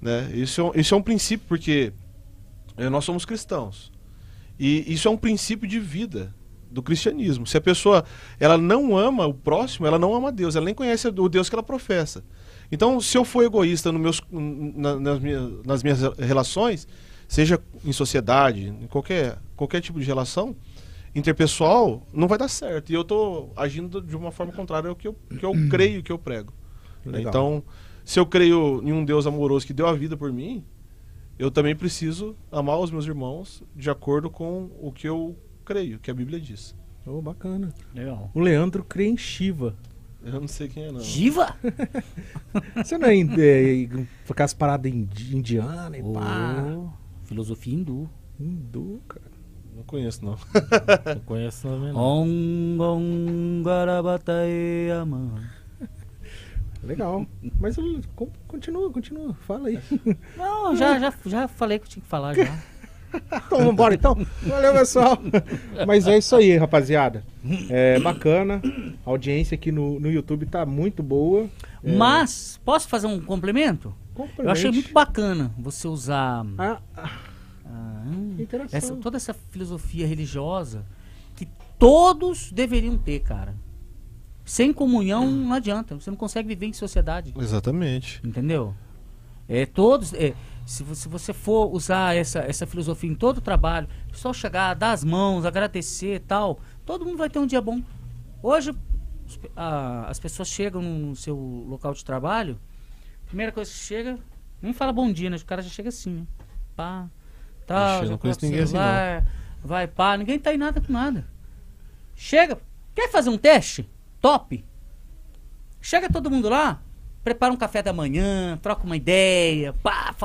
Né? Isso, é, um- isso é um princípio, porque é, nós somos cristãos. E isso é um princípio de vida do cristianismo. Se a pessoa ela não ama o próximo, ela não ama Deus, ela nem conhece o Deus que ela professa. Então, se eu for egoísta no meus, na- nas, minhas, nas minhas relações, seja em sociedade, em qualquer, qualquer tipo de relação, interpessoal, não vai dar certo. E eu tô agindo de uma forma contrária ao que eu, que eu creio que eu prego. Legal. Então, se eu creio em um Deus amoroso que deu a vida por mim, eu também preciso amar os meus irmãos de acordo com o que eu creio, que a Bíblia diz. Oh, bacana. Legal. O Leandro crê em Shiva. Eu não sei quem é, não. Giva? Você não é, é, ficar as paradas indi- indianas e pá. Ô, filosofia hindu. Hindu, cara. Não conheço, não. Não conheço também, não. Om Garabatae Ama. Legal. Mas continua, continua. Fala aí. Não, já, já, já falei que eu tinha que falar já. Então, vambora então. Valeu, pessoal. Mas é isso aí, rapaziada. É bacana. A audiência aqui no, no YouTube tá muito boa. É, Mas, posso fazer um complemento? Eu achei muito bacana você usar Ah, ah, interação. essa, toda essa filosofia religiosa que todos deveriam ter, cara. Sem comunhão não adianta. Você não consegue viver em sociedade. Exatamente. Entendeu? É, todos. é, se, você, se você for usar essa, essa filosofia em todo o trabalho, só chegar, dar as mãos, agradecer e tal, todo mundo vai ter um dia bom. Hoje, a- as pessoas chegam no seu local de trabalho, primeira coisa que chega, nem fala bom dia, né? O cara já chega assim, né? Pá, tal, Ixi, já coloca o assim, celular, vai pá, ninguém tá em nada com nada. Chega, quer fazer um teste? Top! Chega todo mundo lá, prepara um café da manhã, troca uma ideia,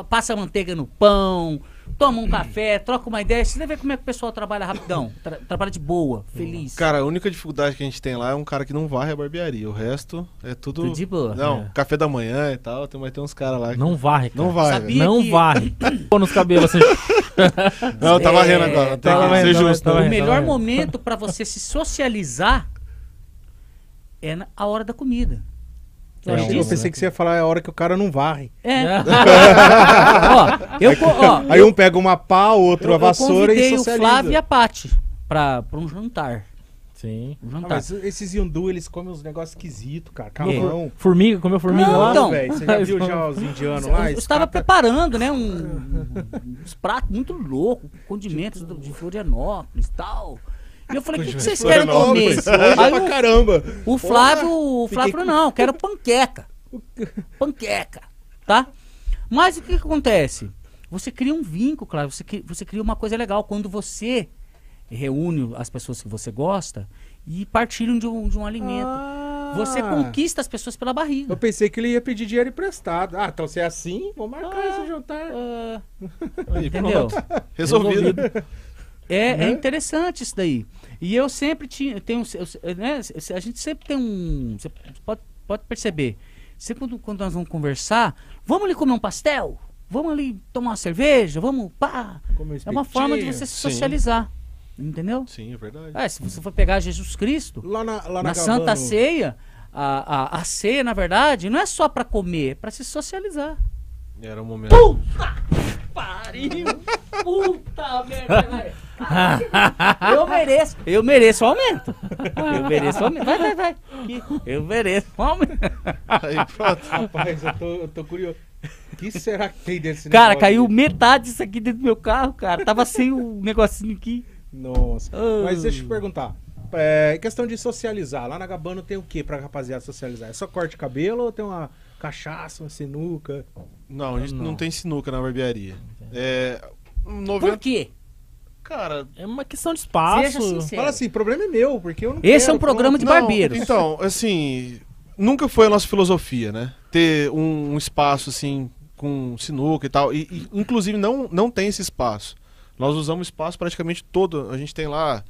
passa manteiga no pão, toma um café, troca uma ideia. Você vai ver como é que o pessoal trabalha rapidão. tra- trabalha de boa, feliz. Cara, a única dificuldade que a gente tem lá é um cara que não varre a barbearia. O resto é tudo. Tudo de boa. Não, É. café da manhã e tal. Tem, vai ter uns caras lá que. Não varre, cara. Não vai. Sabia? Não que- varre. Pô nos cabelos assim. Não, tá É, varrendo agora. Tem tá que varrendo, ser tá justo. varrendo, o tá melhor momento pra você se socializar é na a hora da comida. Eu, É, achei- um- eu pensei que você ia falar a hora que o cara não varre. É. ó, eu, ó, Aí um pega uma pá, o outro eu, a vassoura eu e convidei o socializa. Flávio e a Paty pra, pra um jantar. Sim. O Ah, jantar. mas esses Yundu, eles comem uns negócios esquisitos, cara. É. Formiga, comeu formiga Não, lá? então. velho. Você já viu já os indianos Eu lá? estava Escata- preparando, né, um, uns pratos muito loucos, condimentos do- de Florianópolis e tal. E eu falei, o que, que vocês querem comer? Longe Aí pra o, caramba. o Flávio, o Flávio falou, não, eu quero panqueca. Panqueca, tá? Mas o que, que acontece? Você cria um vínculo, claro, você, você cria uma coisa legal. Quando você reúne as pessoas que você gosta e partilham de um, de um alimento. Ah. Você conquista as pessoas pela barriga. Eu pensei que ele ia pedir dinheiro emprestado. Ah, então se é assim, vou marcar Ah. esse jantar. Ah, Aí, entendeu? pronto. Resolvido. É, Né? é interessante isso daí. E eu sempre tinha, tenho, eu- né, a gente sempre tem um, você pode, pode perceber. Sempre quando, quando nós vamos conversar, vamos ali comer um pastel, vamos ali tomar uma cerveja, vamos pá. É uma forma de você se Sim. socializar, entendeu? Sim, é verdade. É, se você for pegar Jesus Cristo Lá na, lá na, na Santa Ceia, a, a, a ceia na verdade não é só para comer, é para se socializar. Era um momento. Pariu! Puta merda, velho. Eu mereço, eu mereço um aumento. Eu mereço um aumento. Vai, vai, vai. Eu mereço um aumento. Aí, pronto. Rapaz, eu tô, eu tô curioso. O que será que tem desse Cara, negócio caiu aí? metade disso aqui dentro do meu carro, cara. Tava sem o negocinho aqui. Nossa. Ah. Mas deixa eu te perguntar. É, questão de socializar. Lá na Gabano tem o que pra rapaziada socializar? É só corte de cabelo ou tem uma cachaça, uma sinuca? Não, a gente não, Não. tem sinuca na barbearia. É. Por 90. quê? Cara. É uma questão de espaço. Fala assim, problema é meu, porque eu não Esse é quero, um programa de não, barbeiros. Então, assim. Nunca foi a nossa filosofia, né? Ter um, um espaço, assim, com sinuca e tal. E, e, inclusive, não, não tem esse espaço. Nós usamos espaço praticamente todo. A gente tem lá,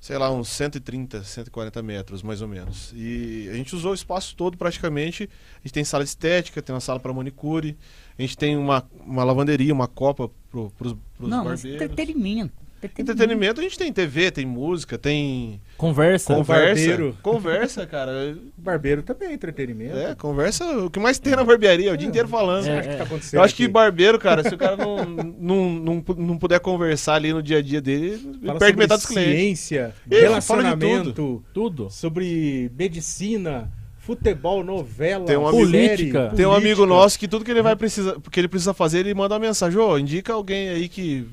sei lá, uns 130, 140 metros, mais ou menos. E a gente usou o espaço todo praticamente. A gente tem sala estética, tem uma sala para manicure. A gente tem uma, uma lavanderia, uma copa pro, pros, pros Não, mas barbeiros. entretenimento. Entretenimento, a gente tem TV, tem música, tem Conversa. conversa. barbeiro. Conversa, cara. Barbeiro também é entretenimento. É, conversa. O que mais tem na barbearia, o dia inteiro falando. É, tá acontecendo Eu acho que barbeiro, cara, se o cara não, não, não, não puder conversar ali no dia a dia dele, ele Fala perde sobre metade dos clientes. ciência, Isso, relacionamento, Tudo. sobre medicina, futebol, novela, Tem um amigo- Política. Tem um amigo política. nosso que tudo que ele vai precisar, que ele precisa fazer, ele manda uma mensagem, ô, indica alguém aí que,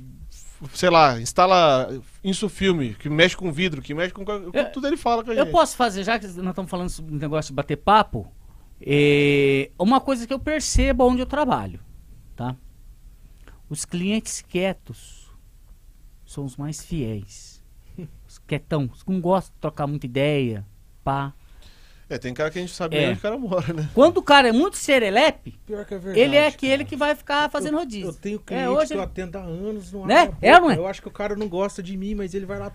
sei lá, instala isso filme, que mexe com vidro, que mexe com, com Eu- tudo ele fala com a Eu gente. posso fazer, já que nós estamos falando sobre um negócio de bater papo, é, uma coisa que eu percebo onde eu trabalho, tá? Os clientes quietos são os mais fiéis. Os quietão, os que não gostam de trocar muita ideia, pá. É, tem cara que a gente sabe É. onde o cara mora, né? Quando o cara é muito serelepe, Pior que é verdade, ele é aquele cara. que vai ficar fazendo Eu- rodízio. Eu tenho cliente É, hoje que eu atendo há anos, não Né? abre É não é? Eu acho que o cara não gosta de mim, mas ele vai lá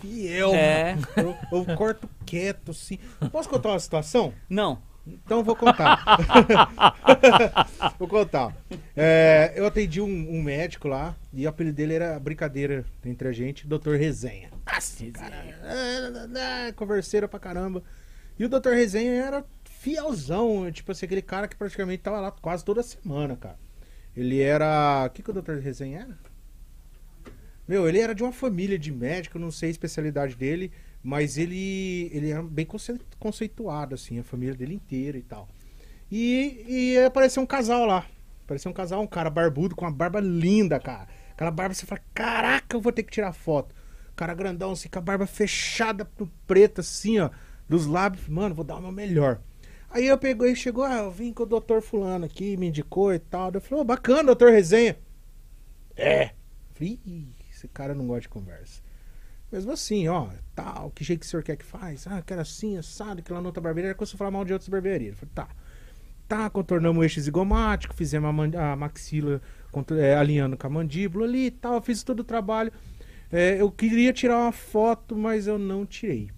fiel. É. Eu, eu corto quieto, assim. Posso contar uma situação? Não. Então eu vou contar. vou contar. É, eu atendi um, um médico lá e o apelido dele era brincadeira entre a gente, Dr. Resenha. Nossa, Ah, ah, Converseira pra caramba. E o Dr. Resenha era fielzão, tipo assim, aquele cara que praticamente tava lá quase toda semana, cara. Ele era. O que, que o Dr. Resenha era? Meu, ele era de uma família de médico, não sei a especialidade dele, mas ele, ele era bem conce- conceituado, assim, a família dele inteira e tal. E, e apareceu um casal lá. Apareceu um casal, um cara barbudo com uma barba linda, cara. Aquela barba, você fala, caraca, eu vou ter que tirar foto. Cara grandão, assim, com a barba fechada pro preto, assim, ó, dos lábios. Mano, vou dar o meu melhor. Aí eu pegou e chegou, ah, eu vim com o doutor fulano aqui, me indicou e tal. Eu falei, ô, bacana, doutor Resenha. É. Falei, esse cara não gosta de conversa. Mesmo assim, ó, tal, que jeito que o senhor quer que faz? Ah, quero assim, assado, que lá na outra barbearia, começou a falar mal de outras barbearias. Eu falei, tá. Tá, contornamos o eixo zigomático, fizemos a, man- a maxila é, alinhando com a mandíbula ali e tal, fiz todo o trabalho. É, eu queria tirar uma foto, mas eu não tirei.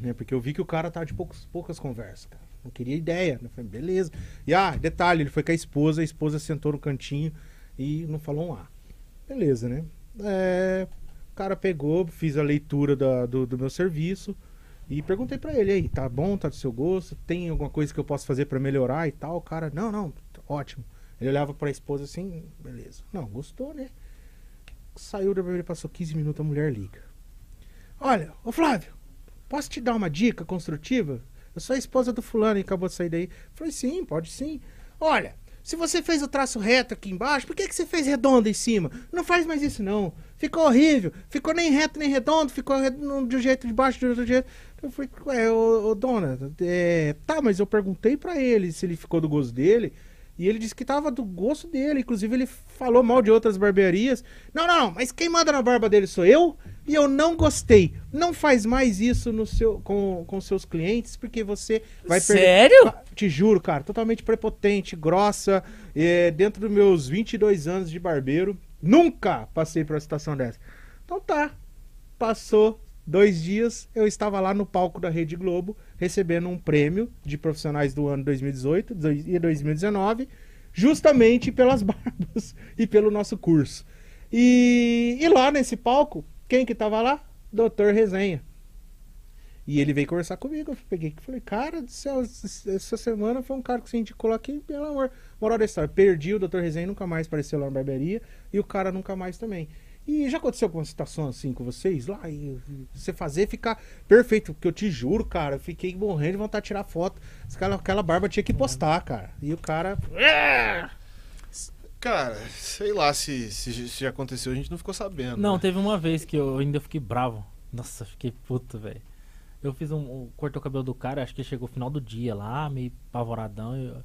Né, porque eu vi que o cara tava de poucos, poucas conversas, cara. Não queria ideia. Eu falei, beleza. E ah, detalhe, ele foi com a esposa, a esposa sentou no cantinho e não falou um A. Beleza, né? É, o cara pegou, fiz a leitura da- do, do meu serviço e perguntei pra ele aí, tá bom, tá do seu gosto? Tem alguma coisa que eu posso fazer pra melhorar e tal? O cara, não, não, tá ótimo. Ele olhava pra esposa assim, beleza. Não, gostou, né? Saiu da barbearia, passou 15 minutos, a mulher liga. Olha, ô Flávio, posso te dar uma dica construtiva? Eu sou a esposa do fulano e acabou de sair daí. Falei, sim, pode sim. Olha, se você fez o traço reto aqui embaixo, por que, que você fez redondo em cima? Não faz mais isso, não. Ficou horrível. Ficou nem reto nem redondo, ficou de um jeito de baixo, de outro jeito. Eu falei, ué, ô, ô dona, é, tá, mas eu perguntei pra ele se ele ficou do gosto dele. E ele disse que tava do gosto dele. Inclusive, ele falou mal de outras barbearias. Não, não, mas quem manda na barba dele sou eu. E eu não gostei. Não faz mais isso no seu, com, com seus clientes, porque você vai perder. Sério? Ah, Te juro, cara, totalmente prepotente, grossa. é, dentro dos meus 22 anos de barbeiro, nunca passei por uma situação dessa. Então tá. Passou dois dias, eu estava lá no palco da Rede Globo, recebendo um prêmio de profissionais do ano 2018 dois- e 2019, justamente pelas barbas e pelo nosso curso. E, e lá nesse palco, quem que tava lá? Doutor Resenha. E ele veio conversar comigo. Eu peguei e falei, cara do céu, essa semana foi um cara que você indicou aqui, pelo amor. Moral da história, perdi o Dr. Resenha, nunca mais apareceu lá na barbearia, e o cara nunca mais também. E já aconteceu alguma situação assim com vocês lá? E você fazer ficar perfeito, porque eu te juro, cara, eu fiquei morrendo de vontade de tirar foto. Aquela, aquela barba tinha que postar, cara. E o cara. Cara, sei lá se, se, se já aconteceu, a gente não ficou sabendo. Não, né? teve uma vez que eu ainda fiquei bravo. Nossa, fiquei puto, velho. Eu fiz um, um. Cortou o cabelo do cara, acho que chegou o final do dia lá, meio pavoradão. Eu,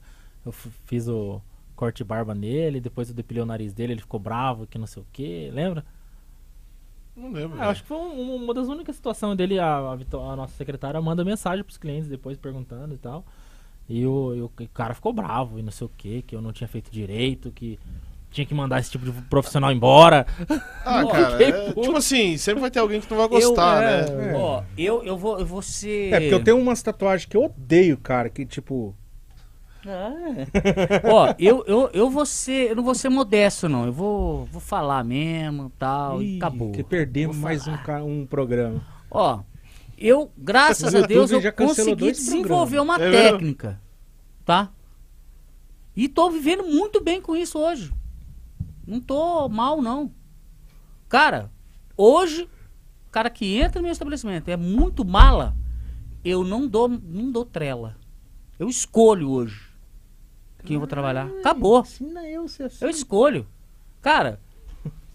eu fiz o corte de barba nele, depois eu depilei o nariz dele, ele ficou bravo, que não sei o que, lembra? Não lembro. Ah, acho que foi um- uma das únicas situações dele. A, a Vitó- a nossa secretária manda mensagem pros clientes depois perguntando e tal. E o, e o cara ficou bravo e não sei o que, que eu não tinha feito direito, que tinha que mandar esse tipo de profissional embora. Ah, cara, é, tipo assim, sempre vai ter alguém que não vai gostar, é, né? É. Ó, eu, eu, vou, eu vou ser. É, porque eu tenho umas tatuagens que eu odeio, cara, que tipo. Ah. Ó, eu, eu, eu vou ser. Eu não vou ser modesto, não. Eu vou, vou falar mesmo tal. e ih, acabou. Que perdemos mais um, um programa. Ó, eu, graças a Deus, eu consegui desenvolver uma É mesmo? técnica. Tá? E tô vivendo muito bem com isso hoje. Não tô mal, não. Cara, hoje, o cara que entra no meu estabelecimento é muito mala, eu não dou, não dou trela. Eu escolho hoje quem eu vou trabalhar. Acabou. Ensina eu ser. Eu escolho. Cara,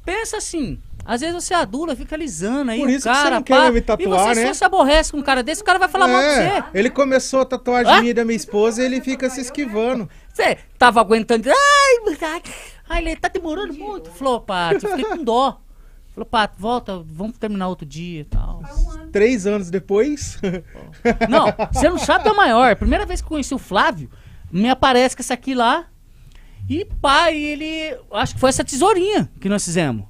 pensa assim. Às vezes você adula, fica alisando aí Por o isso que você cara. não quer me e tatuar, você né? só se aborrece com um cara desse, o cara vai falar mal de É, você. ele começou a tatuagem Hã? minha e da minha esposa e ele fica se esquivando. Você tava aguentando. Ai, ai, ai, ele tá demorando muito. Falou, Pato, eu fiquei com dó. Falou, Pato, volta, vamos terminar outro dia e tal. Três anos depois. Não, você não sabe é maior. Primeira vez que eu conheci o Flávio, me aparece com essa aqui lá. E pá, e ele. Acho que foi essa tesourinha que nós fizemos.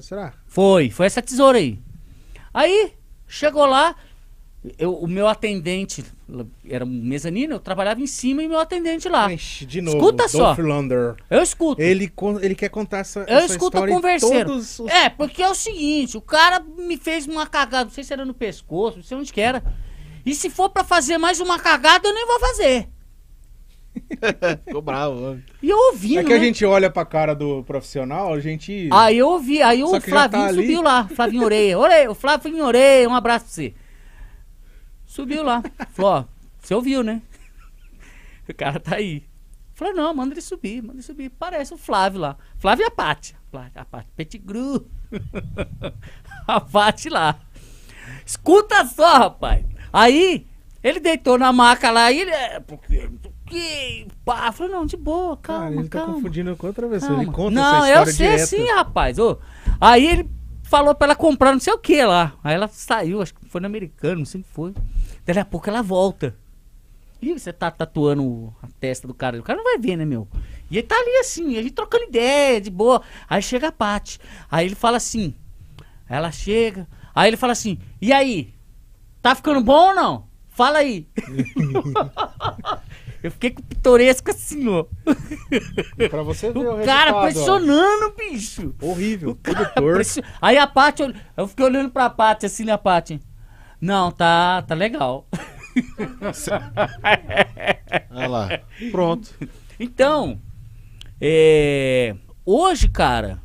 Será? Foi, foi essa tesoura aí. Aí, chegou lá, eu- o meu atendente, era um mezanino, eu trabalhava em cima e meu atendente lá. Ixi, de novo. Escuta só. Dolph Lundgren. Eu escuto. Ele, ele quer contar essa, Eu essa escuto história converseiro. os... É, porque é o seguinte, o cara me fez uma cagada, não sei se era no pescoço, não sei onde que era. E se for pra fazer mais uma cagada, eu nem vou fazer. Ficou bravo. ó. E eu ouvindo, É que a né? gente olha pra cara do profissional, a gente... Aí eu ouvi, aí Só o que já tá Flavinho ali. subiu lá, Flavinho Oreia. Orei, o Flavinho Oreia, um abraço pra você. Subiu lá. Falou, ó, você ouviu, né? O cara tá aí. Falei, não, manda ele subir, manda ele subir. Parece o Flávio lá. Flávio e a Paty. Flá- A Petigru. a Paty lá. Escuta só, rapaz. Aí, ele deitou na maca lá e ele... é, Porque, porque, pá. Falei, não, de boa, calma, Cara, ele tá calma. confundindo com outra pessoa. Ele conta não, essa história eu sei direto. sim, rapaz. Ô, aí ele falou pra ela comprar não sei o que lá. Aí ela saiu, acho que foi no americano, não sei o que foi. Daqui a pouco ela volta. E você tá tatuando a testa do cara. O cara não vai ver, né, meu? E ele tá ali assim, a gente trocando ideia, de boa. Aí chega a Paty. Aí ele fala assim. Ela chega. Aí ele fala assim: E aí? Tá ficando bom ou não? Fala aí. Eu fiquei com o pitoresco assim, ó. Pra você ver o, O cara resultado, ó. pressionando, bicho. Horrível, tudo Cara, torto. pressi- Aí a Paty, ol- eu fiquei olhando pra Paty assim, né, Paty? Não, tá, tá legal. Olha lá. Pronto. Então, é, hoje, cara,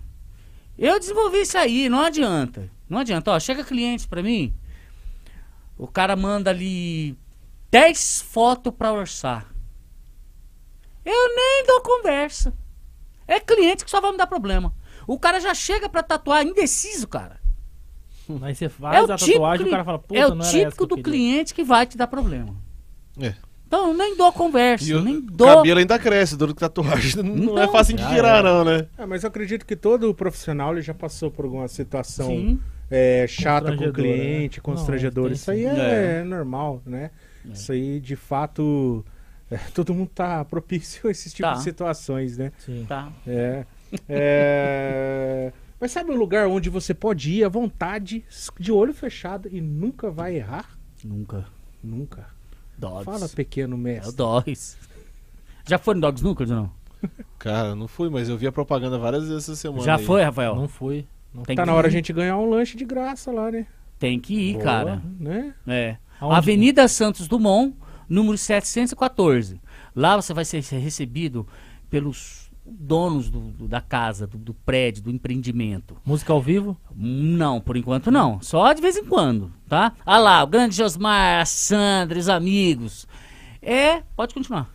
eu desenvolvi isso aí, não adianta. Não adianta, ó, chega cliente pra mim, o cara manda ali 10 fotos pra orçar. Eu nem dou conversa. É cliente que só vai me dar problema. O cara já chega pra tatuar indeciso, cara. Aí você faz é o a típico, tatuagem e o cara fala, puta, é o não típico do cliente que vai te dar problema. É. Então eu nem dou conversa, E o nem dou. cabelo ainda cresce, dor de tatuagem. Não é Então, fácil de tirar, era. não, né? Ah, mas eu acredito que todo profissional ele já passou por alguma situação é, chata com o Constrangedora, cliente, né? constrangedora. Não, Isso aí é, É. normal, né? Isso aí, de fato, é, todo mundo tá propício a esses tipos Tá. de situações, né? Sim. Tá. É. É, Mas sabe um lugar onde você pode ir à vontade, de olho fechado e nunca vai errar? Nunca. Nunca. Dogs. Fala, pequeno É o mestre. Dogs. Já foi no Dogs ou não? Cara, não fui, mas eu vi a propaganda várias vezes essa semana. Já aí. foi, Rafael? Não fui. Não Tem Tá na hora a ir. gente ganhar um lanche de graça lá, né? Tem que ir, Boa. cara. né? É. Aonde? Avenida Santos Dumont, número 714. Lá você vai ser recebido pelos donos do- do- da casa, do, do prédio, do empreendimento. Música ao vivo? Não, por enquanto não. Só de vez em quando, tá? Ah lá, o grande Josmar, a Sandra, os amigos. É, pode continuar.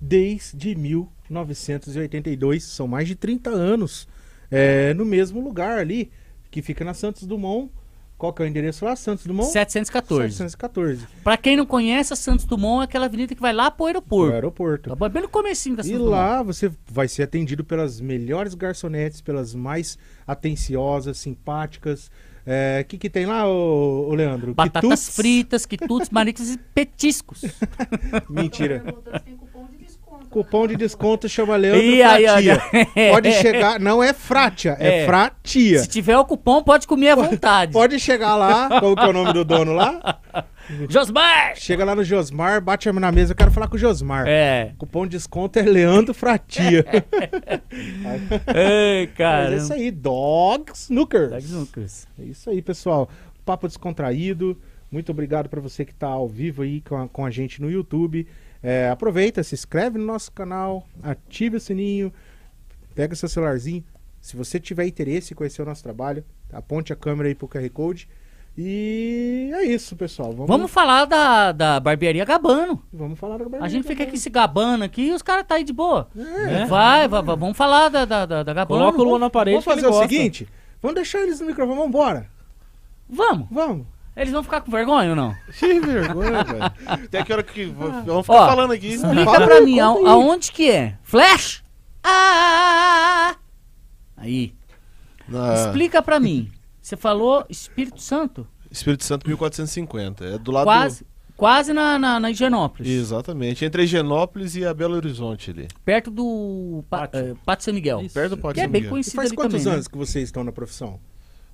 Desde 1982, são mais de 30 anos, é, no mesmo lugar ali, que fica na Santos Dumont. Qual que é o endereço lá? Santos Dumont? 714. 714. Pra quem não conhece, a Santos Dumont é aquela avenida que vai lá pro aeroporto. aeroporto. Tá? Bem no comecinho da E Santos Dumont. lá você vai ser atendido pelas melhores garçonetes, pelas mais atenciosas, simpáticas. O que, que tem lá, ô, ô Leandro? Batatas Quitutes? fritas, quitutes, maricas e petiscos. Mentira. Cupom de desconto. Chama Leandro aí, Fratia. olha. Pode chegar, não é fratia, é, É. fratia. Se tiver o cupom, pode comer à vontade. Pode chegar lá, qual que é o nome do dono lá? Josmar! Chega lá no Josmar, bate na mesa, eu quero falar com o Josmar. É. Cupom de desconto é Leandro Fratia. Ei, cara. é isso aí, Dog Snookers. Dogs Snookers. É isso aí, pessoal. Papo descontraído. Muito obrigado para você que está ao vivo aí com a, com a gente no YouTube. É, aproveita, se inscreve no nosso canal, ative o sininho, pega seu celularzinho. Se você tiver interesse em conhecer o nosso trabalho, aponte a câmera aí pro QR Code. E é isso, pessoal. Vamos, Vamos falar da, da barbearia Gabano. vamos falar da A gente fica aqui se gabando aqui e os caras tá aí de boa. É. Vai, vai, vai, vamos falar da, da, da, da Gabano. Coloca o Luan na parede Vamos que ele fazer o gosta. seguinte: vamos deixar eles no microfone, vamos embora. Vamos. Vamos. Eles vão ficar com vergonha ou não? Que vergonha, velho. Até que hora que Ah. vamos ficar Ó, falando aqui. Explica Fala pra mim, a- aonde que é? Flash? Ah! Aí. Na Explica pra mim. Você falou Espírito Santo? Espírito Santo 1450. É do lado. Quase, quase na, na, na Higienópolis. Exatamente. Entre Higienópolis e a Belo Horizonte ali. Perto do Pa- Pátio. eh, Pátio São Miguel. Isso. Perto do Pátio Que é São bem Miguel. E conhecido faz ali quantos também, né? anos que vocês estão na profissão?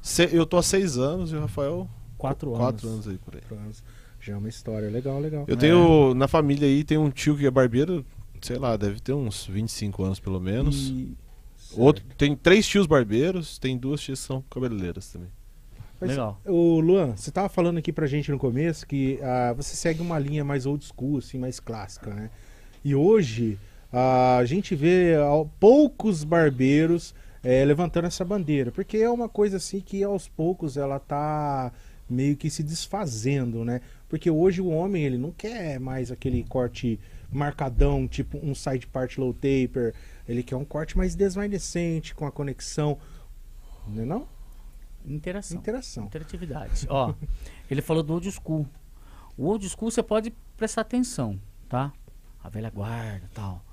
Se- eu tô há seis anos e o Rafael, Quatro anos. quatro anos aí por aí. Quatro anos. Já é uma história legal, legal. Eu tenho, na família aí, tem um tio que é barbeiro, sei lá, deve ter uns 25 anos pelo menos. E- Outro, tem três tios barbeiros, tem duas tias que são cabeleireiras também. Mas, Legal. Ô, Luan, você tava falando aqui pra gente no começo que ah, você segue uma linha mais old school, assim, mais clássica, né? E hoje ah, a gente vê ah, poucos barbeiros eh, levantando essa bandeira, porque é uma coisa assim que aos poucos ela tá meio que se desfazendo, né? Porque hoje o homem ele não quer mais aquele corte marcadão, tipo um side part low taper, ele quer um corte mais desvanecente, com a conexão, não é não? Interação. Interação. Interatividade. Ó, ele falou do old school. O old school você pode prestar atenção, tá? A velha guarda tal.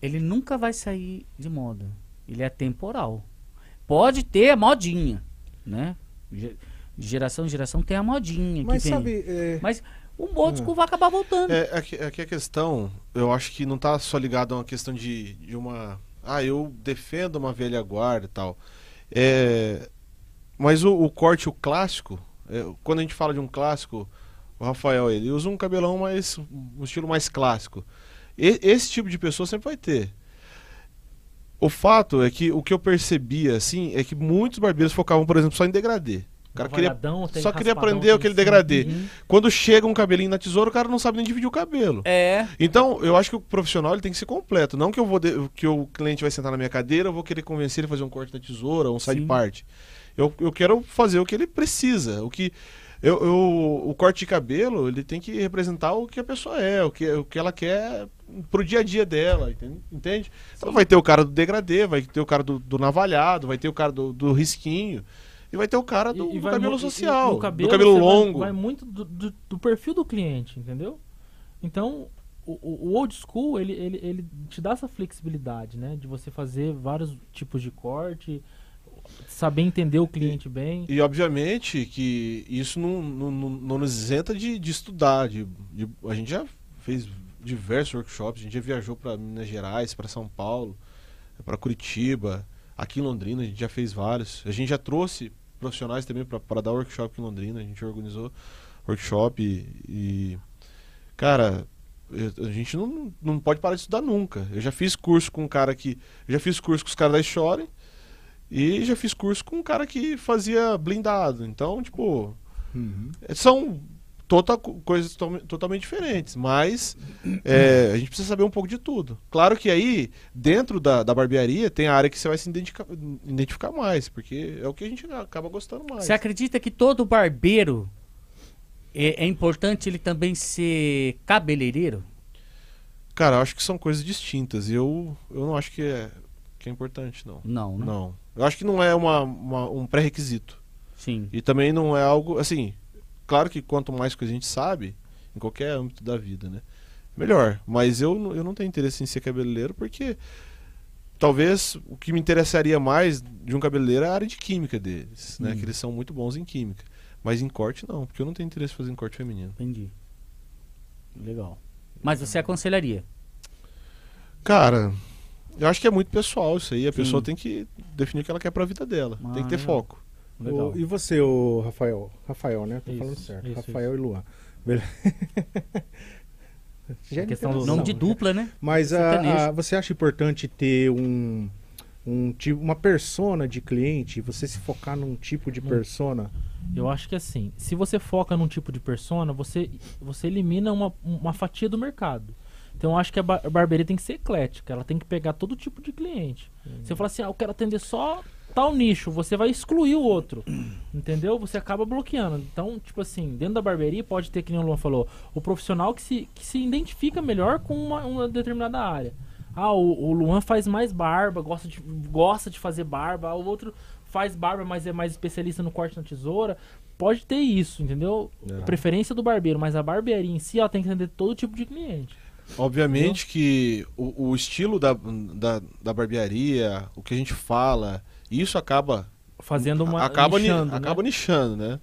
Ele nunca vai sair de moda. Ele é temporal. Pode ter a modinha, né? De geração em geração tem a modinha Mas que vem. sabe, é, Mas o old school vai acabar voltando. É, aqui, aqui a questão, eu acho que não tá só ligado a uma questão de, de uma. Ah, eu defendo uma velha guarda e tal. É, mas o, o corte, o clássico, é, quando a gente fala de um clássico, o Rafael ele usa um cabelão mais. um estilo mais clássico. E- esse tipo de pessoa sempre vai ter. O fato é que o que eu percebia, assim, é que muitos barbeiros focavam, por exemplo, só em degradê. Cara queria, só queria aprender aquele degradê. Uhum. Quando chega um cabelinho na tesoura, o cara não sabe nem dividir o cabelo. É. Então, eu acho que o profissional ele tem que ser completo. Não que eu vou de- que o cliente vai sentar na minha cadeira, eu vou querer convencer ele a fazer um corte na tesoura, um side Sim. part. Eu, eu quero fazer o que ele precisa. O que eu, eu- o corte de cabelo ele tem que representar o que a pessoa é, o que, o que ela quer pro dia a dia dela, entende? entende? Então vai ter o cara do degradê, vai ter o cara do, do navalhado, vai ter o cara do, do risquinho e vai ter o cara do, E- e do cabelo e- e social, cabelo do cabelo você vai- longo. Vai, muito do, do- do perfil do cliente, entendeu? Então, o, o- old school, ele, ele, ele te dá essa flexibilidade, né? De você fazer vários tipos de corte, saber entender o cliente bem. E obviamente que isso não, não, não- não nos isenta de, de estudar. De, de- a gente já fez diversos workshops, a gente já viajou para Minas Gerais, para São Paulo, para Curitiba, aqui em Londrina a gente já fez vários. A gente já trouxe profissionais também para dar workshop em Londrina, a gente organizou workshop e, e, cara, a gente não, não pode parar de estudar nunca. Eu já fiz curso com um cara que. Já fiz curso com os caras da Shore e já fiz curso com um cara que fazia blindado. Então, tipo, Uhum. são tota, coisas to- totalmente diferentes. Mas é, a gente precisa saber um pouco de tudo. Claro que aí, dentro da, da barbearia, tem a área que você vai se identificar, identificar mais, porque é o que a gente acaba gostando mais. Você acredita que todo barbeiro é, é importante ele também ser cabeleireiro? Cara, eu acho que são coisas distintas. Eu, eu não acho que é, que é importante, não. Não, né? Não. Eu acho que não é uma, uma- um pré-requisito. Sim. E também não é algo, assim, claro que quanto mais coisa a gente sabe, em qualquer âmbito da vida, né? Melhor. Mas eu, não- eu não tenho interesse em ser cabeleireiro porque talvez o que me interessaria mais de um cabeleireiro é a área de química deles, né? Hum. Que eles são muito bons em química. Mas em corte não, porque eu não tenho interesse em fazer em corte feminino. Entendi. Legal. Mas você aconselharia? Cara, eu acho que é muito pessoal isso aí. A Sim. pessoa tem que definir o que ela quer pra vida dela. Ah, tem que ter legal. foco. Legal. O- e você, o Rafael? Rafael, né? Tô Isso, falando certo. isso, Rafael e Luan. Beleza. Já é questão do- Nome de dupla, né? Mas a- Sertanejo. a- você acha importante ter um, um tipo, uma persona de cliente? Você se focar num tipo de Hum. persona? Eu acho que assim, se você foca num tipo de persona, você, você elimina uma, uma fatia do mercado. Então eu acho que a, bar- a barbearia tem que ser eclética, ela tem que pegar todo tipo de cliente. Você fala assim, ah, eu quero atender só tal nicho, você vai excluir o outro. Entendeu? Você acaba bloqueando. Então, tipo assim, dentro da barbearia pode ter, que nem o Luan falou, o profissional que se, que se identifica melhor com uma, uma determinada área. Ah, o, o Luan faz mais barba, gosta de, gosta de fazer barba, o outro faz barba, mas é mais especialista no corte na tesoura. Pode ter isso, entendeu? É. Preferência do barbeiro, mas a barbearia em si ela tem que atender todo tipo de cliente. Obviamente que o, o estilo da, da, da barbearia, o que a gente fala, isso acaba Fazendo uma. acaba, ni- nichando, né? acaba nichando, né?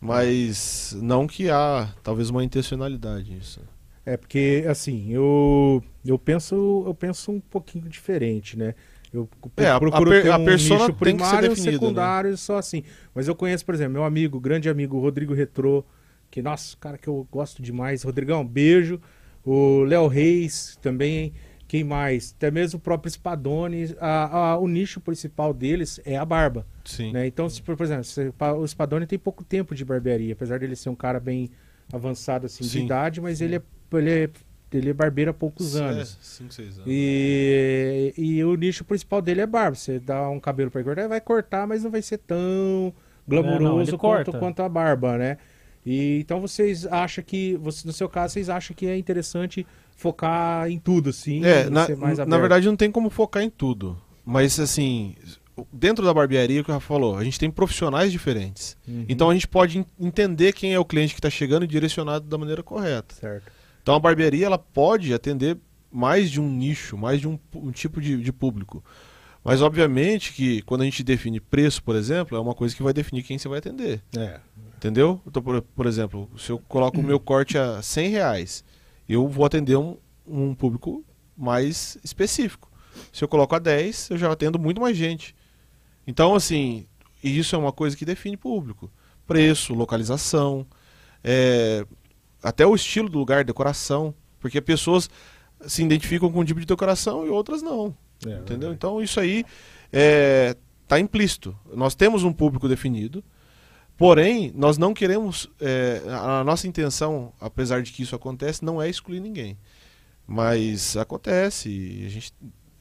Mas não que há talvez uma intencionalidade nisso. É porque assim, eu eu penso eu penso um pouquinho diferente, né? Eu É, a- procuro a per- ter a um persona nicho tem que ser primário definida, né? secundário só assim. Mas eu conheço, por exemplo, meu amigo, grande amigo Rodrigo Retrô, que nossa, cara que eu gosto demais. Rodrigão, beijo. O Léo Reis também. Quem mais? Até mesmo o próprio Spadone. A, a- o nicho principal deles é a barba. Sim. né? Então, se, por exemplo, se- o Spadone tem pouco tempo de barbearia, apesar dele ser um cara bem avançado assim, de Sim, idade, mas sim. ele é, ele, é, ele é barbeiro há poucos É, anos. cinco, seis anos. E, e o nicho principal dele é barba. Você dá um cabelo para cortar, vai cortar, mas não vai ser tão É, glamouroso ele quanto, quanto a barba, né? E, então vocês acham que, você, no seu caso, vocês acham que é interessante focar em tudo, assim? É, na, na verdade não tem como focar em tudo. Mas assim, dentro da barbearia, que o Rafa falou, a gente tem profissionais diferentes. Uhum, Então a gente pode en- entender quem é o cliente que está chegando e direcionado da maneira correta. certo. Então a barbearia ela pode atender mais de um nicho, mais de um, um tipo de, de público. Mas obviamente que quando a gente define preço, por exemplo, é uma coisa que vai definir quem você vai atender. É. Entendeu? Então, por, por exemplo, se eu coloco o meu corte a 100 reais, eu vou atender um, um público mais específico. Se eu coloco a 10, eu já atendo muito mais gente. Então, assim, e isso é uma coisa que define público. Preço, localização, é, até o estilo do lugar, decoração. Porque pessoas se identificam com um tipo de decoração e outras não. É, Entendeu? verdade. Então isso aí está implícito. Nós temos um público definido, porém, nós não queremos. é, a nossa intenção, apesar de que isso acontece, não é excluir ninguém. Mas acontece. e a gente,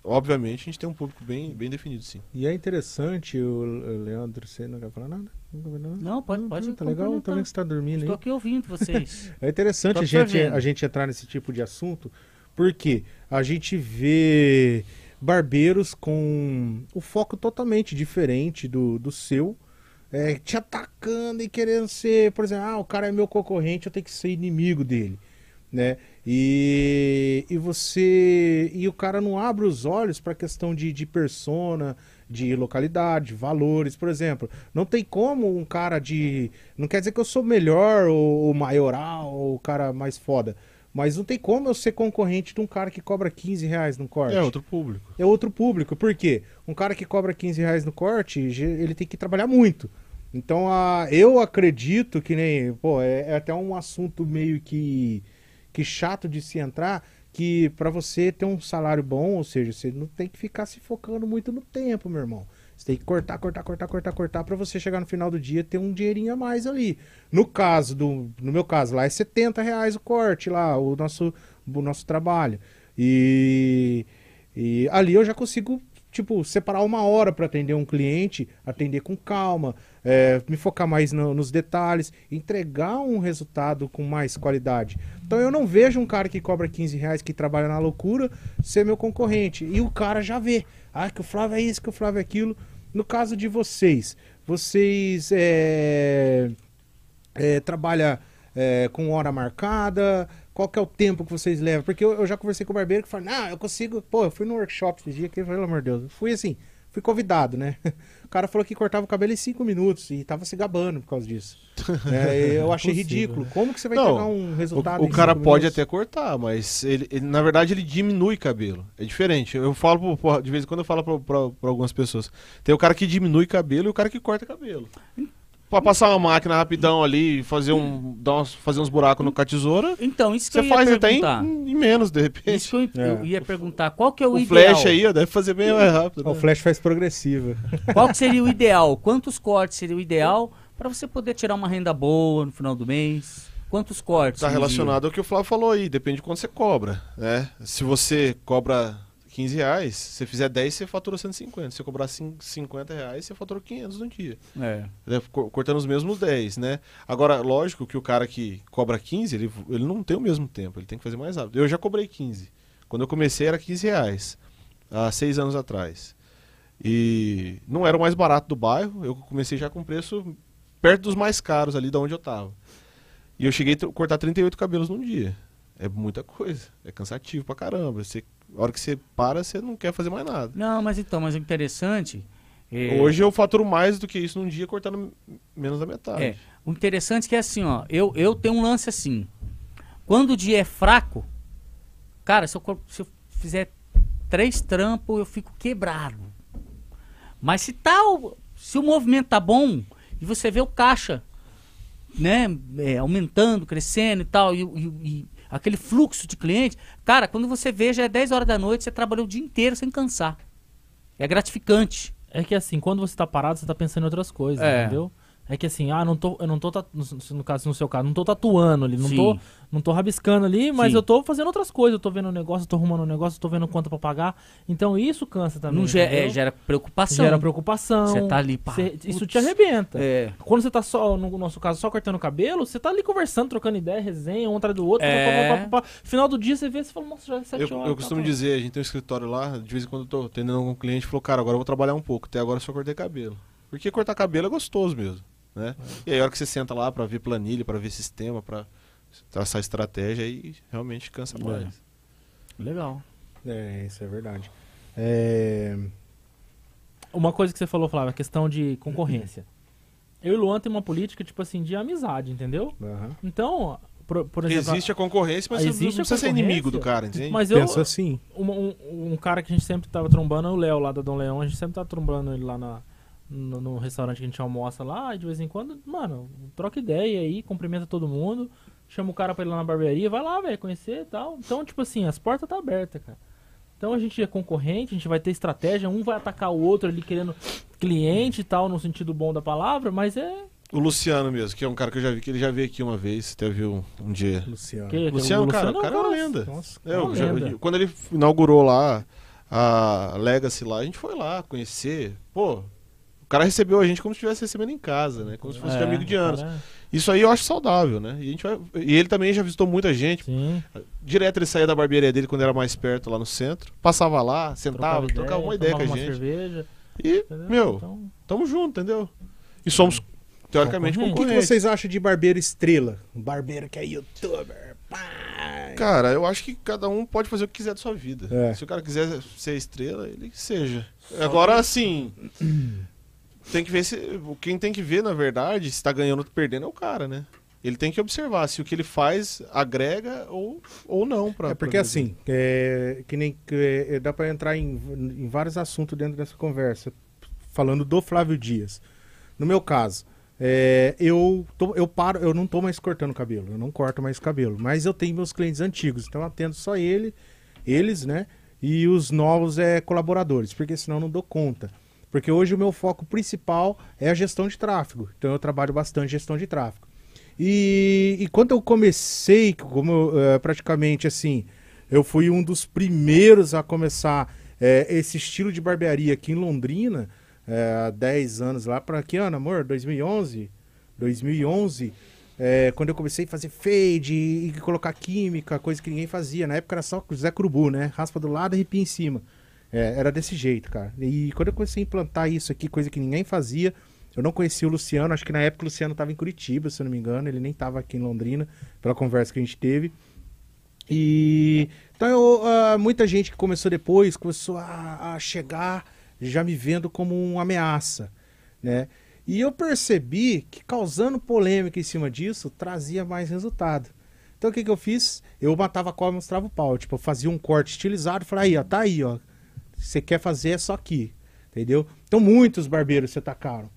obviamente, a gente tem um público bem, bem definido, sim. E é interessante, o Leandro, você não quer falar nada? Não pode, pode. Tá legal? Vendo que você tá dormindo Estou aí. aqui ouvindo vocês. É interessante a gente, a gente entrar nesse tipo de assunto, porque a gente vê barbeiros com o foco totalmente diferente do, do seu, é, te atacando e querendo ser, por exemplo, ah, o cara é meu concorrente, eu tenho que ser inimigo dele, né? E, e você e o cara não abre os olhos para a questão de, de persona, de localidade, valores, por exemplo. Não tem como um cara de. Não quer dizer que eu sou melhor ou, ou maioral ou o cara mais foda. Mas não tem como eu ser concorrente de um cara que cobra 15 reais no corte. É outro público. É outro público. Por quê? Um cara que cobra 15 reais no corte, ele tem que trabalhar muito. Então, a, eu acredito que nem. Pô, é, é até um assunto meio que, que chato de se entrar. Que pra você ter um salário bom, ou seja, você não tem que ficar se focando muito no tempo, meu irmão. Você tem que cortar, cortar, cortar, cortar, cortar pra você chegar no final do dia ter um dinheirinho a mais ali. No caso do, no meu caso lá é 70 reais o corte lá, o nosso, o nosso trabalho. E, e ali eu já consigo, tipo, separar uma hora para atender um cliente, atender com calma, é, me focar mais no- nos detalhes, entregar um resultado com mais qualidade. Então eu não vejo um cara que cobra 15 reais, que trabalha na loucura, ser meu concorrente. E o cara já vê. Ah, que o Flávio é isso, que o Flávio é aquilo. No caso de vocês, vocês é, é, trabalha é, com hora marcada? Qual que é o tempo que vocês levam? Porque eu, eu já conversei com o barbeiro que fala, não, eu consigo. Pô, eu fui no workshop esse dia que, pelo amor de Deus, eu fui assim, fui convidado, né? O cara falou que cortava o cabelo em cinco minutos e tava se gabando por causa disso. É, eu achei Impossível, ridículo. né? Como que você vai Não, pegar um O, resultado o em cara pode minutos? até cortar, mas ele, ele- na verdade ele diminui cabelo. É diferente. Eu falo pro- de vez em quando eu falo pra algumas pessoas. Tem o cara que diminui cabelo e o cara que corta cabelo. Pra passar uma máquina rapidão ali, fazer um, dar uns, fazer uns buracos no com a tesoura, Então, isso que você eu ia faz até em, em menos, de repente. Isso que eu, eu É. ia perguntar. Qual que é o, o ideal? flash aí, ó, deve fazer bem mais rápido. Ó, O né? flash faz progressiva. Qual que seria o ideal? Quantos cortes seria o ideal para você poder tirar uma renda boa no final do mês? Quantos cortes? Tá dia? relacionado ao que o Flávio falou aí, depende de quanto você cobra, né? Se você cobra 15 reais, se você fizer 10, você fatura 150. Se você cobrar cin- 50 reais, você fatura 500 no dia. É. co- Cortando os mesmos 10, né? Agora, lógico que o cara que cobra 15, ele, ele não tem o mesmo tempo, ele tem que fazer mais rápido. Eu já cobrei 15. Quando eu comecei era 15 reais, há seis anos atrás. E não era o mais barato do bairro, eu comecei já com preço perto dos mais caros ali de onde eu tava. E eu cheguei a cortar 38 cabelos num dia. É muita coisa, é cansativo pra caramba. Você, a hora que você para, você não quer fazer mais nada. Não, mas então, mas o interessante. É, Hoje eu faturo mais do que isso num dia cortando menos da metade. É, o interessante é que é assim, ó, eu, eu tenho um lance assim. Quando o dia é fraco, cara, se eu, se eu fizer três trampos, eu fico quebrado. Mas se tal, se o movimento tá bom e você vê o caixa, né, é, aumentando, crescendo e tal, e, e- e aquele fluxo de clientes, cara, quando você vê já é 10 horas da noite, você trabalhou o dia inteiro sem cansar. É gratificante. É que assim, quando você tá parado, você tá pensando em outras coisas, É. entendeu? É que assim, ah, não tô, eu não tô, no, caso, no seu caso, não tô tatuando ali, não Sim. tô, não tô rabiscando ali, mas Sim. eu tô fazendo outras coisas, eu tô vendo um negócio, eu tô arrumando um negócio, eu tô vendo conta pra pagar. Então isso cansa também. Não ge- é, gera preocupação. Gera preocupação. Você tá ali, pá, Cê- isso te arrebenta. É. Quando você tá só, no nosso caso, só cortando o cabelo, você tá ali conversando, trocando ideia, resenha, um atrás do outro. É. pá, pá, pá, pá, pá. Final do dia você vê, você fala, nossa, já é sete Eu, horas. eu tá, costumo tá. dizer, a gente tem um escritório lá, de vez em quando eu tô atendendo algum cliente e falou, cara, agora eu vou trabalhar um pouco. Até agora eu só cortei cabelo. Porque cortar cabelo é gostoso mesmo, né? E aí a hora que você senta lá pra ver planilha, pra ver sistema, pra traçar estratégia, aí realmente cansa mais. Legal. É, isso é verdade. É, Uma coisa que você falou, Flávio, a questão de concorrência. Eu e o Luan tem uma política, tipo assim, de amizade, entendeu? aham. Então, por, por exemplo... Existe a concorrência, mas você existe não a precisa ser inimigo do cara, entende? Mas eu, Penso assim. um, um, um cara que a gente sempre tava trombando é o Léo lá da Dom Leão. A gente sempre tava trombando ele lá na, no, no restaurante que a gente almoça lá. De vez em quando, mano, troca ideia aí, cumprimenta todo mundo. Chama o cara pra ir lá na barbearia. Vai lá, velho, conhecer e tal. Então, tipo assim, as portas tá abertas, cara. Então a gente é concorrente, a gente vai ter estratégia. Um vai atacar o outro ali querendo cliente e tal, no sentido bom da palavra. Mas é... O Luciano mesmo, que é um cara que eu já vi, que ele já veio aqui uma vez, até viu um dia. Luciano. Que, Luciano, o cara, o cara é uma cara- lenda. Nossa, É, eu uma já- lenda. quando ele inaugurou lá a Legacy lá, a gente foi lá conhecer. Pô, o cara recebeu a gente como se estivesse recebendo em casa, né? Como se fosse de É, amigo de anos. cara, Isso aí eu acho saudável, né? E, a gente vai- e ele também já visitou muita gente. Sim. Direto ele saía da barbearia dele quando era mais perto lá no centro. Passava lá, sentava, trocava uma ideia com a gente. cerveja. E, entendeu? meu, Então, tamo junto, entendeu? E somos, teoricamente, O que, que concorrentes. vocês acham de barbeiro estrela? Um barbeiro que é youtuber. Pá. Cara, eu acho que cada um pode fazer o que quiser da sua vida. É. Se o cara quiser ser estrela, ele que seja. Agora, assim, tem que ver se. Quem tem que ver, na verdade, se tá ganhando ou perdendo é o cara, né? Ele tem que observar se o que ele faz agrega ou, ou não. Pra, É porque pra- assim, é, que nem que, é, dá pra entrar em, em vários assuntos dentro dessa conversa, falando do Flávio Dias. No meu caso, é, eu, tô- eu paro, eu não tô mais cortando cabelo, eu não corto mais cabelo, mas eu tenho meus clientes antigos, então atendo só ele, eles, né? E os novos é colaboradores, porque senão eu não dou conta. Porque hoje o meu foco principal é a gestão de tráfego. Então eu trabalho bastante gestão de tráfego. E, e quando eu comecei, como eh, praticamente assim, eu fui um dos primeiros a começar eh, esse estilo de barbearia aqui em Londrina, eh, há 10 anos lá, para que ano, amor? 2011? 2011, eh, quando eu comecei a fazer fade e, e colocar química, coisa que ninguém fazia. Na época era só Zé Curubu, né? Raspa do lado e arrepia em cima. É, era desse jeito, cara. E quando eu comecei a implantar isso aqui, coisa que ninguém fazia, eu não conhecia o Luciano, acho que na época o Luciano estava em Curitiba, se eu não me engano, ele nem estava aqui em Londrina, pela conversa que a gente teve. E então eu, ah, muita gente que começou depois começou a, a chegar já me vendo como uma ameaça, né? E eu percebi que causando polêmica em cima disso trazia mais resultado. Então o que, que eu fiz? Eu matava a cobra e mostrava o pau. Tipo, eu fazia um corte estilizado e falava, aí, ó, tá aí, ó. Você quer fazer é só aqui. Entendeu? Então muitos barbeiros se atacaram.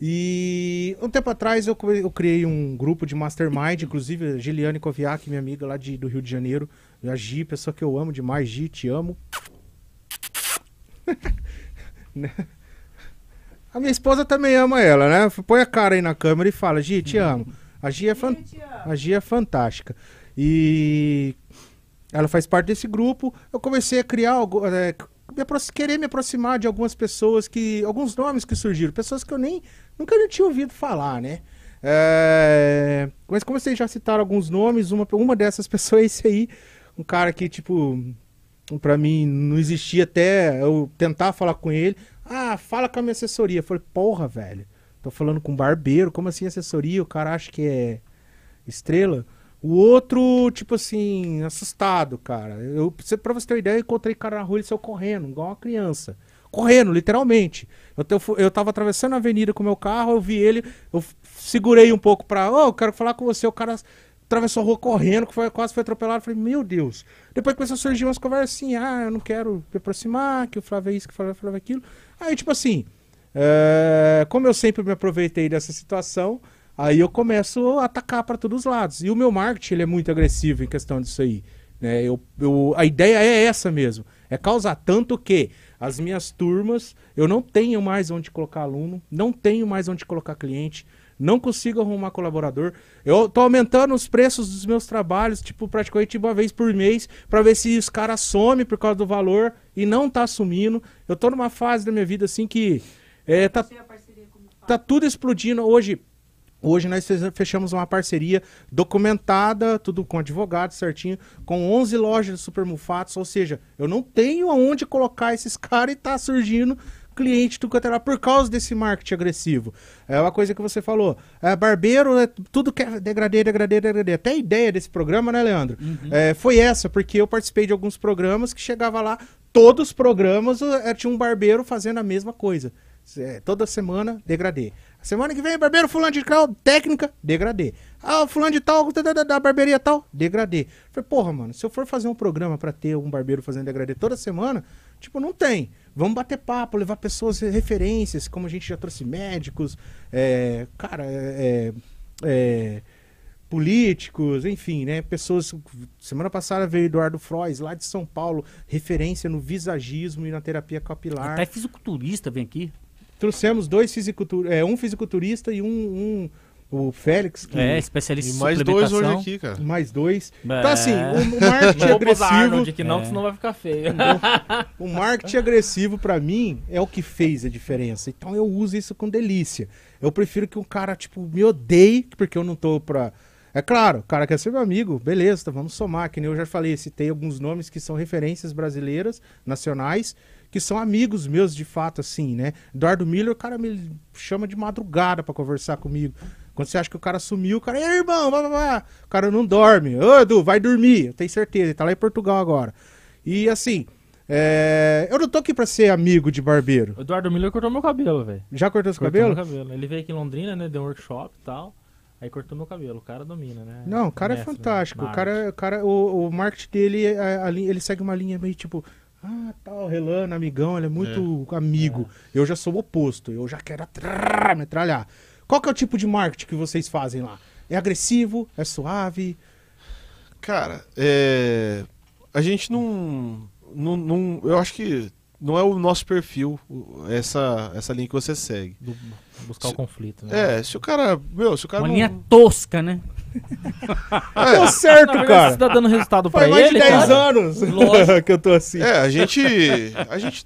E um tempo atrás eu, eu criei um grupo de mastermind, inclusive a Giliane Koviak, minha amiga lá de, do Rio de Janeiro, a Gi, pessoa que eu amo demais, Gi, te amo. Né? a minha esposa também ama ela, né? Põe a cara aí na câmera e fala, Gi, te amo. A Gi é fantástica. A Gia é fantástica. E ela faz parte desse grupo. Eu comecei a criar algo, é, querer me aproximar de algumas pessoas que. alguns nomes que surgiram, pessoas que eu nem nunca nem tinha ouvido falar, né? É, mas como vocês já citaram alguns nomes, uma, uma dessas pessoas é esse aí, um cara que, tipo, pra mim não existia até eu tentar falar com ele. Ah, fala com a minha assessoria. Eu falei, porra, velho, tô falando com um barbeiro, como assim assessoria? O cara acha que é estrela. O outro, tipo assim, assustado, cara. Eu, pra você- ter uma ideia, eu encontrei cara na rua, ele saiu correndo, igual uma criança. Correndo, literalmente. Eu, eu, tava atravessando a avenida com o meu carro, eu vi ele, eu segurei um pouco pra. Ô, eu quero falar com você. O cara atravessou a rua correndo, que foi, quase foi atropelado. Eu falei, meu Deus. Depois começou a surgir umas conversas assim, ah, eu não quero me aproximar, que o Flávio é isso, que o Flávio falava aquilo. Aí, tipo assim, é, como eu sempre me aproveitei dessa situação, aí eu começo a atacar para todos os lados. E o meu marketing ele é muito agressivo em questão disso aí. Né? Eu, eu- a ideia é essa mesmo. É causar tanto que as minhas turmas, eu não tenho mais onde colocar aluno, não tenho mais onde colocar cliente, não consigo arrumar colaborador. Eu tô aumentando os preços dos meus trabalhos, tipo, praticamente uma vez por mês, para ver se os caras somem por causa do valor e não tá assumindo. Eu tô numa fase da minha vida assim que é, tá, tá tudo explodindo. Hoje, hoje nós fechamos uma parceria documentada, tudo com advogado certinho, com 11 lojas de supermufatos, ou seja, eu não tenho aonde colocar esses caras e tá surgindo cliente do era por causa desse marketing agressivo. É uma coisa que você falou. É, barbeiro, é, tudo que é degradê, degradê, degradê. Até a ideia desse programa, né, Leandro? É, foi essa, porque eu participei de alguns programas que chegava lá, todos os programas é, tinha um barbeiro fazendo a mesma coisa. É, toda semana, degradê. Semana que vem, barbeiro fulano de tal, técnica, degradê. Ah, fulano de tal, da, da, barbearia tal, degradê. Falei, porra, mano, se eu for fazer um programa pra ter um barbeiro fazendo degradê toda semana, tipo, não tem. Vamos bater papo, levar pessoas, referências, como a gente já trouxe médicos, é, cara, é, é, políticos, enfim, né? Pessoas. Semana passada veio Eduardo Frois, lá de São Paulo, referência no visagismo e na terapia capilar. Até fisiculturista vem aqui. Trouxemos dois fisiculturistas, é, um fisiculturista e um, um, o Félix, que É, especialista E em mais dois hoje aqui, cara. mais dois. É. Então, assim, o, o marketing agressivo. Arnold, que não, É. senão vai ficar feio. O marketing agressivo, pra mim, é o que fez a diferença. Então eu uso isso com delícia. Eu prefiro que um cara, tipo, me odeie, porque eu não tô pra. É claro, o cara quer ser meu amigo, beleza, tá, vamos somar. Que nem eu já falei, citei alguns nomes que são referências brasileiras, nacionais, que são amigos meus de fato, assim, né? Eduardo Miller, o cara me chama de madrugada pra conversar comigo. Quando você acha que o cara sumiu, o cara, ei, irmão, blá, blá, blá. o cara não dorme. Ô, Edu, vai dormir, eu tenho certeza, ele tá lá em Portugal agora. E assim, é, eu não tô aqui pra ser amigo de barbeiro. O Eduardo Miller cortou meu cabelo, velho. Já cortou seu Cortou cabelo? meu cabelo. Ele veio aqui em Londrina, né? Deu um workshop e tal. Aí cortou meu cabelo. O cara domina, né? Não, o cara é Mestre, né? fantástico. O Marketing. cara, o, cara o, o marketing dele, é, a linha- ele segue uma linha meio tipo, ah, tal, relando, amigão, ele é muito amigo. Eu já sou o oposto, eu já quero atrrr, metralhar. Qual que é o tipo de marketing que vocês fazem lá? É agressivo? É suave? Cara, é. A gente não, não, não- Eu acho que não é o nosso perfil essa, essa linha que você segue. Do- buscar o conflito, né? É, se o cara. Meu, se o cara. Uma não- linha tosca, né? Deu certo, verdade, cara. você tá dando resultado pra Faz mais ele, de 10 cara. anos Lógico. que eu tô assim. É, a gente. A gente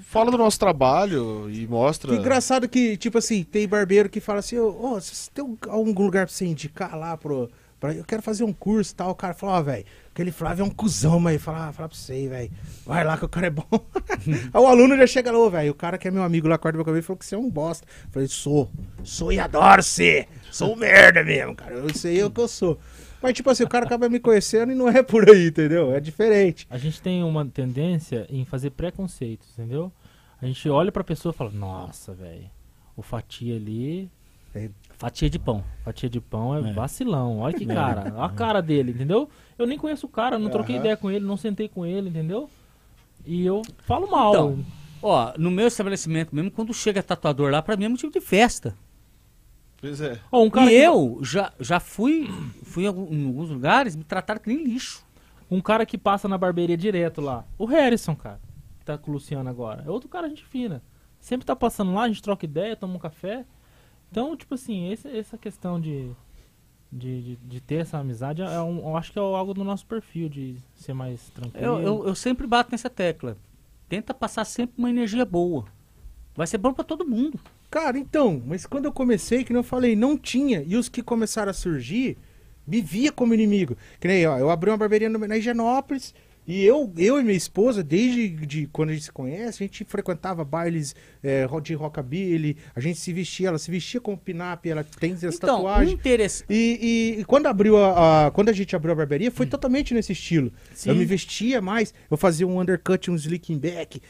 fala do nosso trabalho e mostra. Que engraçado que, tipo assim, tem barbeiro que fala assim, ô, você tem um- algum lugar pra você indicar lá pro. Pra- eu quero fazer um curso e tal. O cara fala, ó, velho, aquele Flávio é um cuzão, mas fala, ah, fala pra você, velho. Vai lá que o cara é bom. Aí o aluno já chega lá, ô, velho, o cara que é meu amigo lá, corta meu cabelo, falou que você é um bosta. Eu falei, sou, sou e adoro ser. Sou um merda mesmo, cara. Eu sei o que eu sou. Mas, tipo assim, o cara acaba me conhecendo e não é por aí, entendeu? É diferente. A gente tem uma tendência em fazer preconceitos, entendeu? A gente olha pra pessoa e fala, nossa, velho, o fatia ali, Fatia de pão. fatia de pão é, É. vacilão. Olha que cara, olha a cara dele, entendeu? Eu nem conheço o cara, não troquei Aham. ideia com ele, não sentei com ele, entendeu? E eu falo mal. Então, Ó, no meu estabelecimento mesmo, quando chega tatuador lá, pra mim é motivo de festa. Pois é. Ó, um cara e que- eu já, já fui, fui em alguns lugares, me trataram que nem lixo. Um cara que passa na barbearia direto lá. O Harrison, cara. Que tá com o Luciano agora. É outro cara, gente fina. Sempre tá passando lá, a gente troca ideia, toma um café. Então, tipo assim, esse- essa questão de, de, de, de ter essa amizade, é um, eu acho que é algo do nosso perfil, de ser mais tranquilo. Eu, eu, eu sempre bato nessa tecla. Tenta passar sempre uma energia boa. Vai ser bom pra todo mundo. Cara, então, mas quando eu comecei, que nem eu falei, não tinha. E os que começaram a surgir, me via como inimigo. Que nem, ó, eu abri uma barbearia no- na Higienópolis. E eu, eu e minha esposa, desde de quando a gente se conhece, a gente frequentava bailes é, de rockabilly, a gente se vestia, ela se vestia como pinap, ela tem as Então, interesse. E, e- e quando abriu a, a- quando a gente abriu a barbearia, foi totalmente nesse estilo. Sim. Eu me vestia mais, eu fazia um undercut, um slicking back,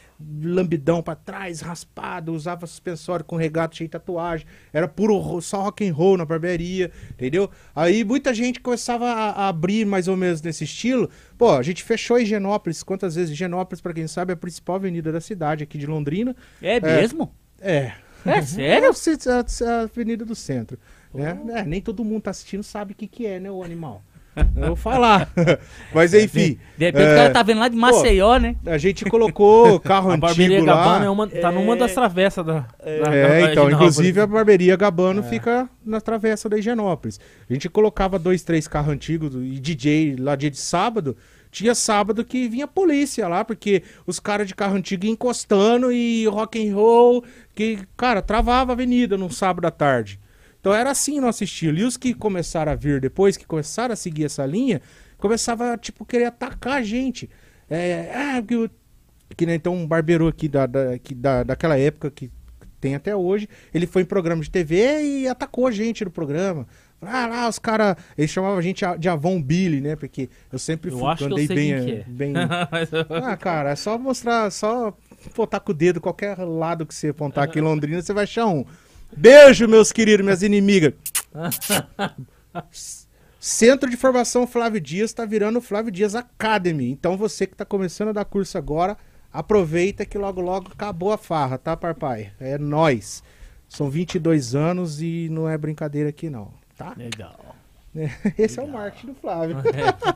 lambidão pra trás, raspado, usava suspensório com regato cheio de tatuagem, era puro ro- só rock and roll na barbearia, entendeu? Aí muita gente começava a, a abrir mais ou menos nesse estilo. Pô, a gente fechou Higienópolis, quantas vezes Higienópolis, pra quem sabe, é a principal avenida da cidade aqui de Londrina. É mesmo? É. É sério? É a, a Avenida do Centro. Né? É, nem todo mundo tá assistindo sabe o que, que é, né, o animal. Eu vou falar. Mas enfim, De repente É. o cara tá vendo lá de Maceió, né? a gente colocou carro A barbearia antigo Gabbana lá. é uma, tá numa das travessas da, da- É, da então, inclusive a barbearia Gabano fica na travessa da Higienópolis. A gente colocava dois, três carros antigos e DJ lá dia de sábado. Tinha sábado que vinha polícia lá, porque os caras de carro antigo iam encostando e rock and roll, que, cara, travava a avenida num sábado à tarde. Então era assim o nosso estilo. E os que começaram a vir depois, que começaram a seguir essa linha, começava, tipo, querer atacar a gente. É, ah, que, que nem então um barbeiro aqui da, da, que da, daquela época que tem até hoje, ele foi em programa de TV e atacou a gente no programa. Ah, lá, os caras. Eles chamavam a gente de Avon Billy, né? Porque eu sempre Eu fui- acho que eu andei sei bem. que é. bem... Eu- Ah, cara, é só mostrar, só botar com o dedo qualquer lado que você apontar aqui em Londrina, você vai achar um. Beijo, meus queridos, minhas inimigas. Centro de Formação Flávio Dias está virando Flávio Dias Academy. Então você que está começando a dar curso agora, aproveita que logo logo acabou a farra, tá, Parpai? É nós. São 22 anos e não é brincadeira aqui não, tá? Legal. Esse é o marketing do Flávio.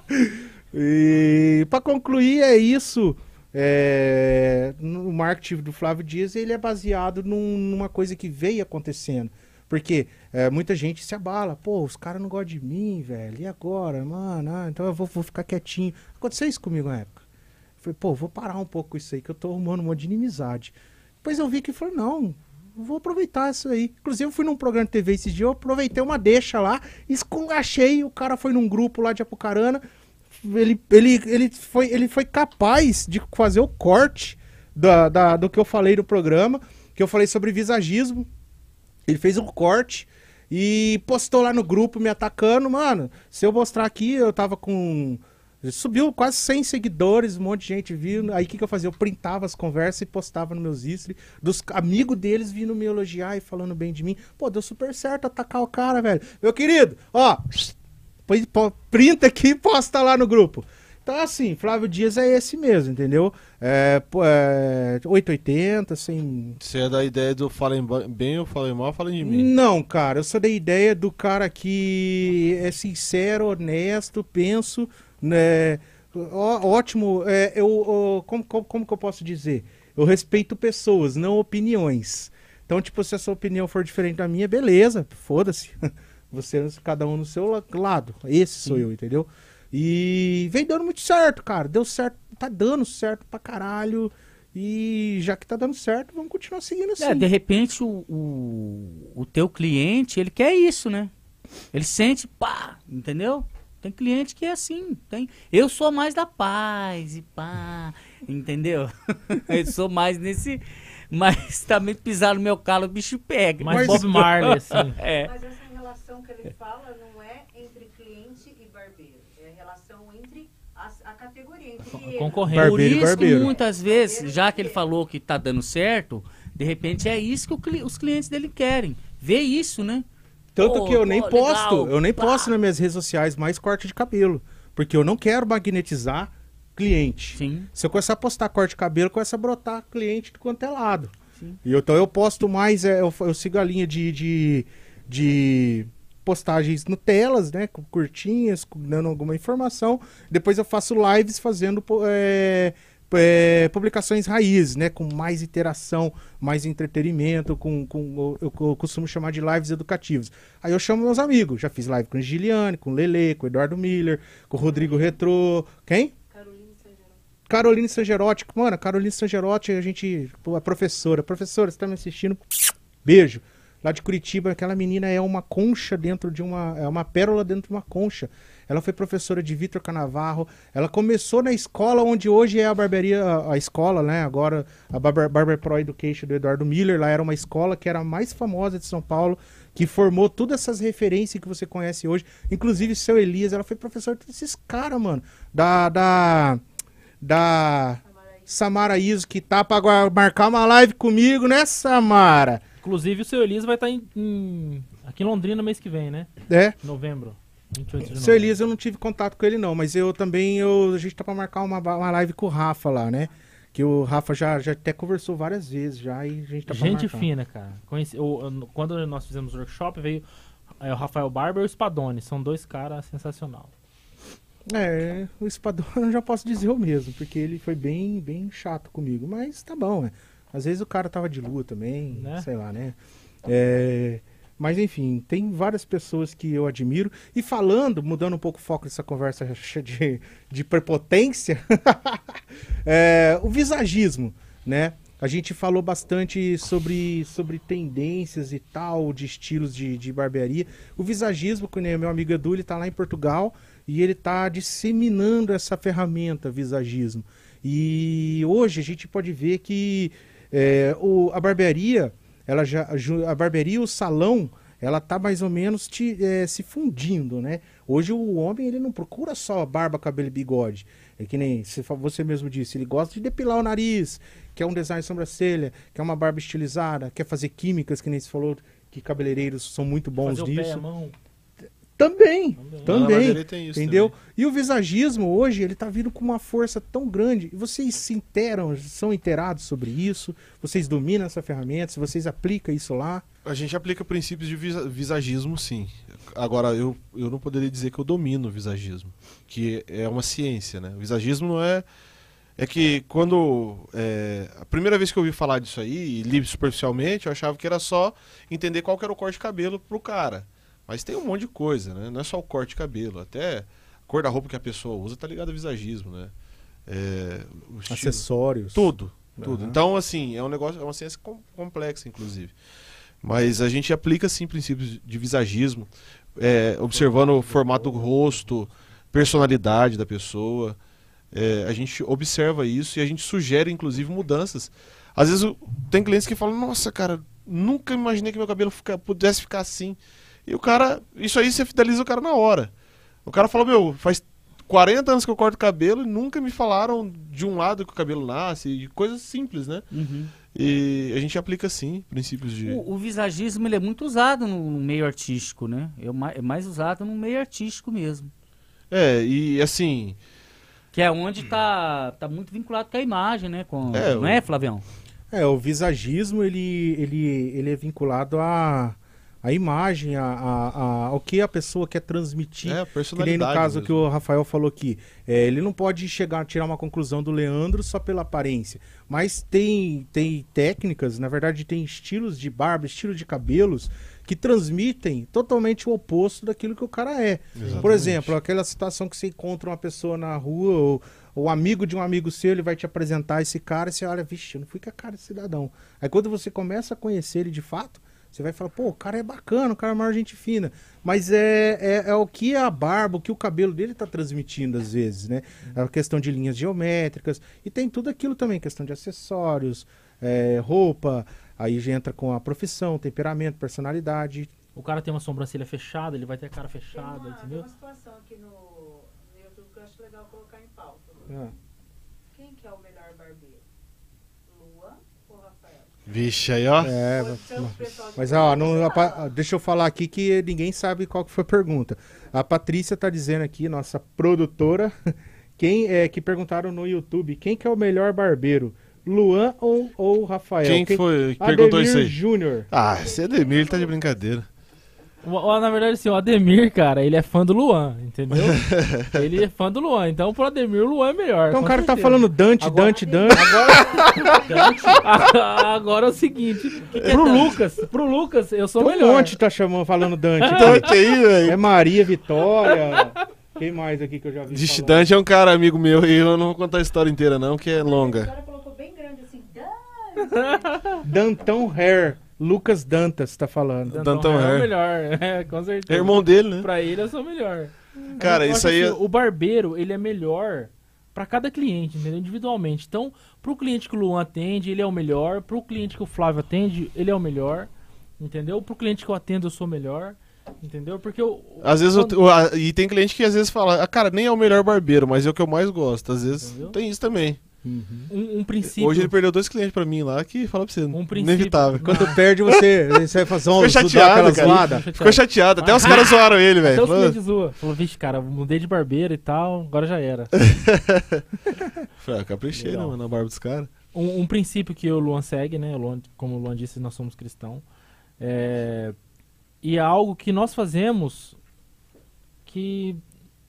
e para concluir é isso. É, no marketing do Flávio Dias ele é baseado num- numa coisa que veio acontecendo. Porque é, muita gente se abala. Pô, os caras não gostam de mim, velho. E agora, mano? Ah, então eu vou, vou ficar quietinho. Aconteceu isso comigo na época. Eu falei, pô, vou parar um pouco isso aí, que eu tô arrumando um monte de inimizade. Depois eu vi que falei, não, vou aproveitar isso aí. Inclusive, eu fui num programa de TV esses dias, eu aproveitei uma deixa lá, esculachei, o cara foi num grupo lá de Apucarana. Ele, ele, ele, foi, ele foi capaz de fazer o corte da, da- do que eu falei no programa, que eu falei sobre visagismo. Ele fez um corte e postou lá no grupo me atacando. Mano, se eu mostrar aqui, eu tava com. Subiu quase 100 seguidores, um monte de gente vindo. Aí o que, que eu fazia? Eu printava as conversas e postava nos meus history. Dos amigos deles vindo me elogiar e falando bem de mim. Pô, deu super certo atacar o cara, velho. Meu querido, ó, printa aqui e posta lá no grupo. Então, assim, Flávio Dias é esse mesmo, entendeu? É, é 880, sem, Você é da ideia do falem bem ou falem mal, falem de mim. não, cara, eu sou da ideia do cara que é sincero, honesto, penso, né? ó- ótimo, é, eu, ó, como, como, como que eu posso dizer? Eu respeito pessoas, não opiniões. Então, tipo, se a sua opinião for diferente da minha, beleza, foda-se. Você, cada um no seu la- lado. Esse sou eu, entendeu? E vem dando muito certo, cara. Deu certo, tá dando certo pra caralho. E já que tá dando certo, vamos continuar seguindo assim. É, de repente o, o, o teu cliente, ele quer isso, né? Ele sente, pá, entendeu? Tem cliente que é assim, tem. Eu sou mais da paz e pá, entendeu? Eu sou mais nesse, mas também pisar no meu calo o bicho pega. Mais Mas- Bob Marley, assim. É. Mas relação que ele fala não é entre cliente e barbeiro. É a relação entre as- a, categoria, entre. Concorrente. Por e isso barbeiro. que muitas vezes, já que ele falou que tá dando certo, de repente é isso que cli- os clientes dele querem. Ver isso, né? Tanto Pô, que eu nem posto, legal, eu nem posto nas minhas redes sociais mais corte de cabelo. Porque eu não quero magnetizar cliente. Sim. Se eu começar a postar corte de cabelo, começa a brotar cliente de quanto é lado. Sim. E eu- então eu posto mais, é, eu, eu sigo a linha de, de, de postagens no telas, né? com Curtinhas, dando alguma informação. Depois eu faço lives fazendo é, é, publicações raízes, né? Com mais interação, mais entretenimento, com, com eu, eu costumo chamar de lives educativas. Aí eu chamo meus amigos. Já fiz live com Giliane, com o Lele, com o Eduardo Miller, com o Rodrigo Retrô. Quem? Carolina. Caroline Sangerotti, mano, a Caroline Sangerotti, a gente, a professora, professora, você tá me assistindo? Beijo. Lá de Curitiba, aquela menina é uma concha dentro de uma, é uma pérola dentro de uma concha. Ela foi professora de Vitor Canavarro. Ela começou na escola onde hoje é a barbearia, a, a escola, né? Agora a Barber, Barber Pro Education do Eduardo Miller. Lá era uma escola que era a mais famosa de São Paulo, que formou todas essas referências que você conhece hoje. Inclusive seu Elias, ela foi professora desses caras, mano. Da, da, da Samara Iso, que tá pra marcar uma live comigo, né, Samara? Inclusive, o seu Elias vai estar em, em- aqui em Londrina mês que vem, né? É. Novembro. 28 de novembro. Seu Elias, eu não tive contato com ele, não, mas eu também, eu, a gente tá pra marcar uma, uma live com o Rafa lá, né? Que o Rafa já, já até conversou várias vezes já e a gente tá Gente fina, cara. Conheci, o- quando nós fizemos o workshop, veio é, o Rafael Barber e o Spadoni. São dois caras sensacional. É, o Espadão eu já posso dizer o mesmo, porque ele foi bem, bem chato comigo, mas tá bom, né? Às vezes o cara tava de lua também, Né? sei lá, né? É, mas enfim, tem várias pessoas que eu admiro. E falando, mudando um pouco o foco dessa conversa cheia de, de prepotência, é, o visagismo, né? A gente falou bastante sobre, sobre tendências e tal, de estilos de, de barbearia. O visagismo, que meu amigo Edu, ele tá lá em Portugal e ele tá disseminando essa ferramenta, visagismo. E hoje a gente pode ver que é, o, a barbearia, ela já, a barbearia, o salão, ela tá mais ou menos te- é, se fundindo, né? Hoje o homem ele não procura só barba, cabelo e bigode. É que nem você mesmo disse, ele gosta de depilar o nariz, quer um design de sobrancelha, quer uma barba estilizada, quer fazer químicas, que nem você falou que cabeleireiros são muito bons Fazer o pé, a nisso. mão. Também, Também. Também. tem isso Entendeu? também. E o visagismo hoje, ele tá vindo com uma força tão grande. E vocês se interam, são inteirados sobre isso? Vocês dominam essa ferramenta? Se vocês aplicam isso lá? A gente aplica princípios de visa- visagismo, sim. Agora, eu, eu não poderia dizer que eu domino o visagismo, que é uma ciência, né? O visagismo não é, É que quando. é, a primeira vez que eu ouvi falar disso aí, e li superficialmente, eu achava que era só entender qual que era o corte de cabelo pro cara. Mas tem um monte de coisa, né? Não é só o corte de cabelo. Até a cor da roupa que a pessoa usa tá ligado a visagismo, né? É, Acessórios. Tudo, tudo. Aham. Então, assim, é um negócio, é uma ciência com- complexa, inclusive. Mas a gente aplica, sim, princípios de visagismo, é, observando o formato do rosto, personalidade da pessoa. É, a gente observa isso e a gente sugere, inclusive, mudanças. Às vezes tem clientes que falam, nossa, cara, nunca imaginei que meu cabelo fica- pudesse ficar assim. E o cara, isso aí você fideliza o cara na hora. O cara fala, meu, faz 40 anos que eu corto cabelo e nunca me falaram de um lado que o cabelo nasce, de coisas simples, né? Uhum. E a gente aplica sim princípios de. O, o visagismo ele é muito usado no, no meio artístico, né? É, o ma- é mais usado no meio artístico mesmo. É, e assim. Que é onde tá, tá muito vinculado com a imagem, né? Com, É, não o- é, Flavião? É, o visagismo, ele, ele, ele é vinculado à, à imagem, à, à- à- ao que a pessoa quer transmitir. É, a Que nem personalidade. no caso mesmo. que o Rafael falou aqui. É, ele não pode chegar a tirar uma conclusão do Leandro só pela aparência. Mas tem, tem técnicas, na verdade, tem estilos de barba, estilos de cabelos que transmitem totalmente o oposto daquilo que o cara é. Por Exatamente. exemplo, aquela situação que você encontra uma pessoa na rua, ou o amigo de um amigo seu, ele vai te apresentar esse cara, e você olha, vixe, eu não fui com a cara desse cidadão. Aí quando você começa a conhecer ele de fato, você vai falar, pô, o cara é bacana, o cara é maior gente fina. Mas é, é, é o que a barba, o que o cabelo dele tá transmitindo às vezes, né? É a questão de linhas geométricas. E tem tudo aquilo também, questão de acessórios, é, roupa. Aí já entra com a profissão, temperamento, personalidade. O cara tem uma sobrancelha fechada, ele vai ter a cara Tem fechada, uma, tem entendeu? uma situação aqui no, no YouTube que eu acho legal colocar em pauta. Ah que é o melhor barbeiro? Luan ou Rafael? Vixe, aí, ó. É, Mas ó, não, a deixa eu falar aqui que ninguém sabe qual que foi a pergunta. A Patrícia tá dizendo aqui, nossa produtora, quem é que perguntaram no YouTube, quem que é o melhor barbeiro? Luan ou, ou Rafael? Quem que foi que perguntou isso aí? Júnior. Ah, esse Ademir, ele tá de brincadeira. O- o- na verdade, assim, o Ademir, cara, ele é fã do Luan, entendeu? ele é fã do Luan, então pro Ademir o Luan é melhor. Então o cara tá certeza. falando Dante, Agora- Dante, Dante. Agora é o seguinte, pro Lucas, pro Lucas, eu sou Tem um melhor. monte tá chamando, falando Dante. Dante aí, velho. É Maria Vitória. Quem mais aqui que eu já vi falando? Dante é um cara amigo meu e eu não vou contar a história inteira, não, que é A longa. senhora colocou bem grande assim, Dante. Dantão Hair. Lucas Dantas tá falando. Danton Danton é o Hair. melhor, é, com certeza. É irmão dele, né? Pra ele eu sou melhor. Cara, Eu isso aí. assim, O barbeiro, ele é melhor pra cada cliente, entendeu? Individualmente. Então, pro cliente que o Luan atende, ele é o melhor. Pro cliente que o Flávio atende, ele é o melhor. Entendeu? Pro cliente que eu atendo, eu sou o melhor. Entendeu? Porque eu. Às vezes, eu- o- a- e tem cliente que às vezes fala, ah, cara, nem é o melhor barbeiro, mas é o que eu mais gosto. Às vezes Entendeu? tem isso também. Um, um princípio. Hoje ele perdeu dois clientes pra mim lá que fala pra você, Um princípio. inevitável. Quando perde, você, você vai fazer uma cara. zoada. Ficou chateado, até os caras zoaram ele, Até velho. os Falou, clientes zoam. Falou, vixe, cara, mudei de barbeiro e tal, agora já era. Falei, ah, caprichei, né, mano, na barba dos caras. um, um princípio que o Luan segue, né? O Luan, como o Luan disse, nós somos cristãos. É, e é algo que nós fazemos que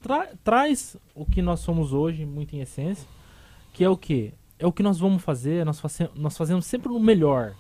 tra- traz o que nós somos hoje, muito em essência, que é o que? É o que nós vamos fazer, nós, nós fazemos sempre o melhor,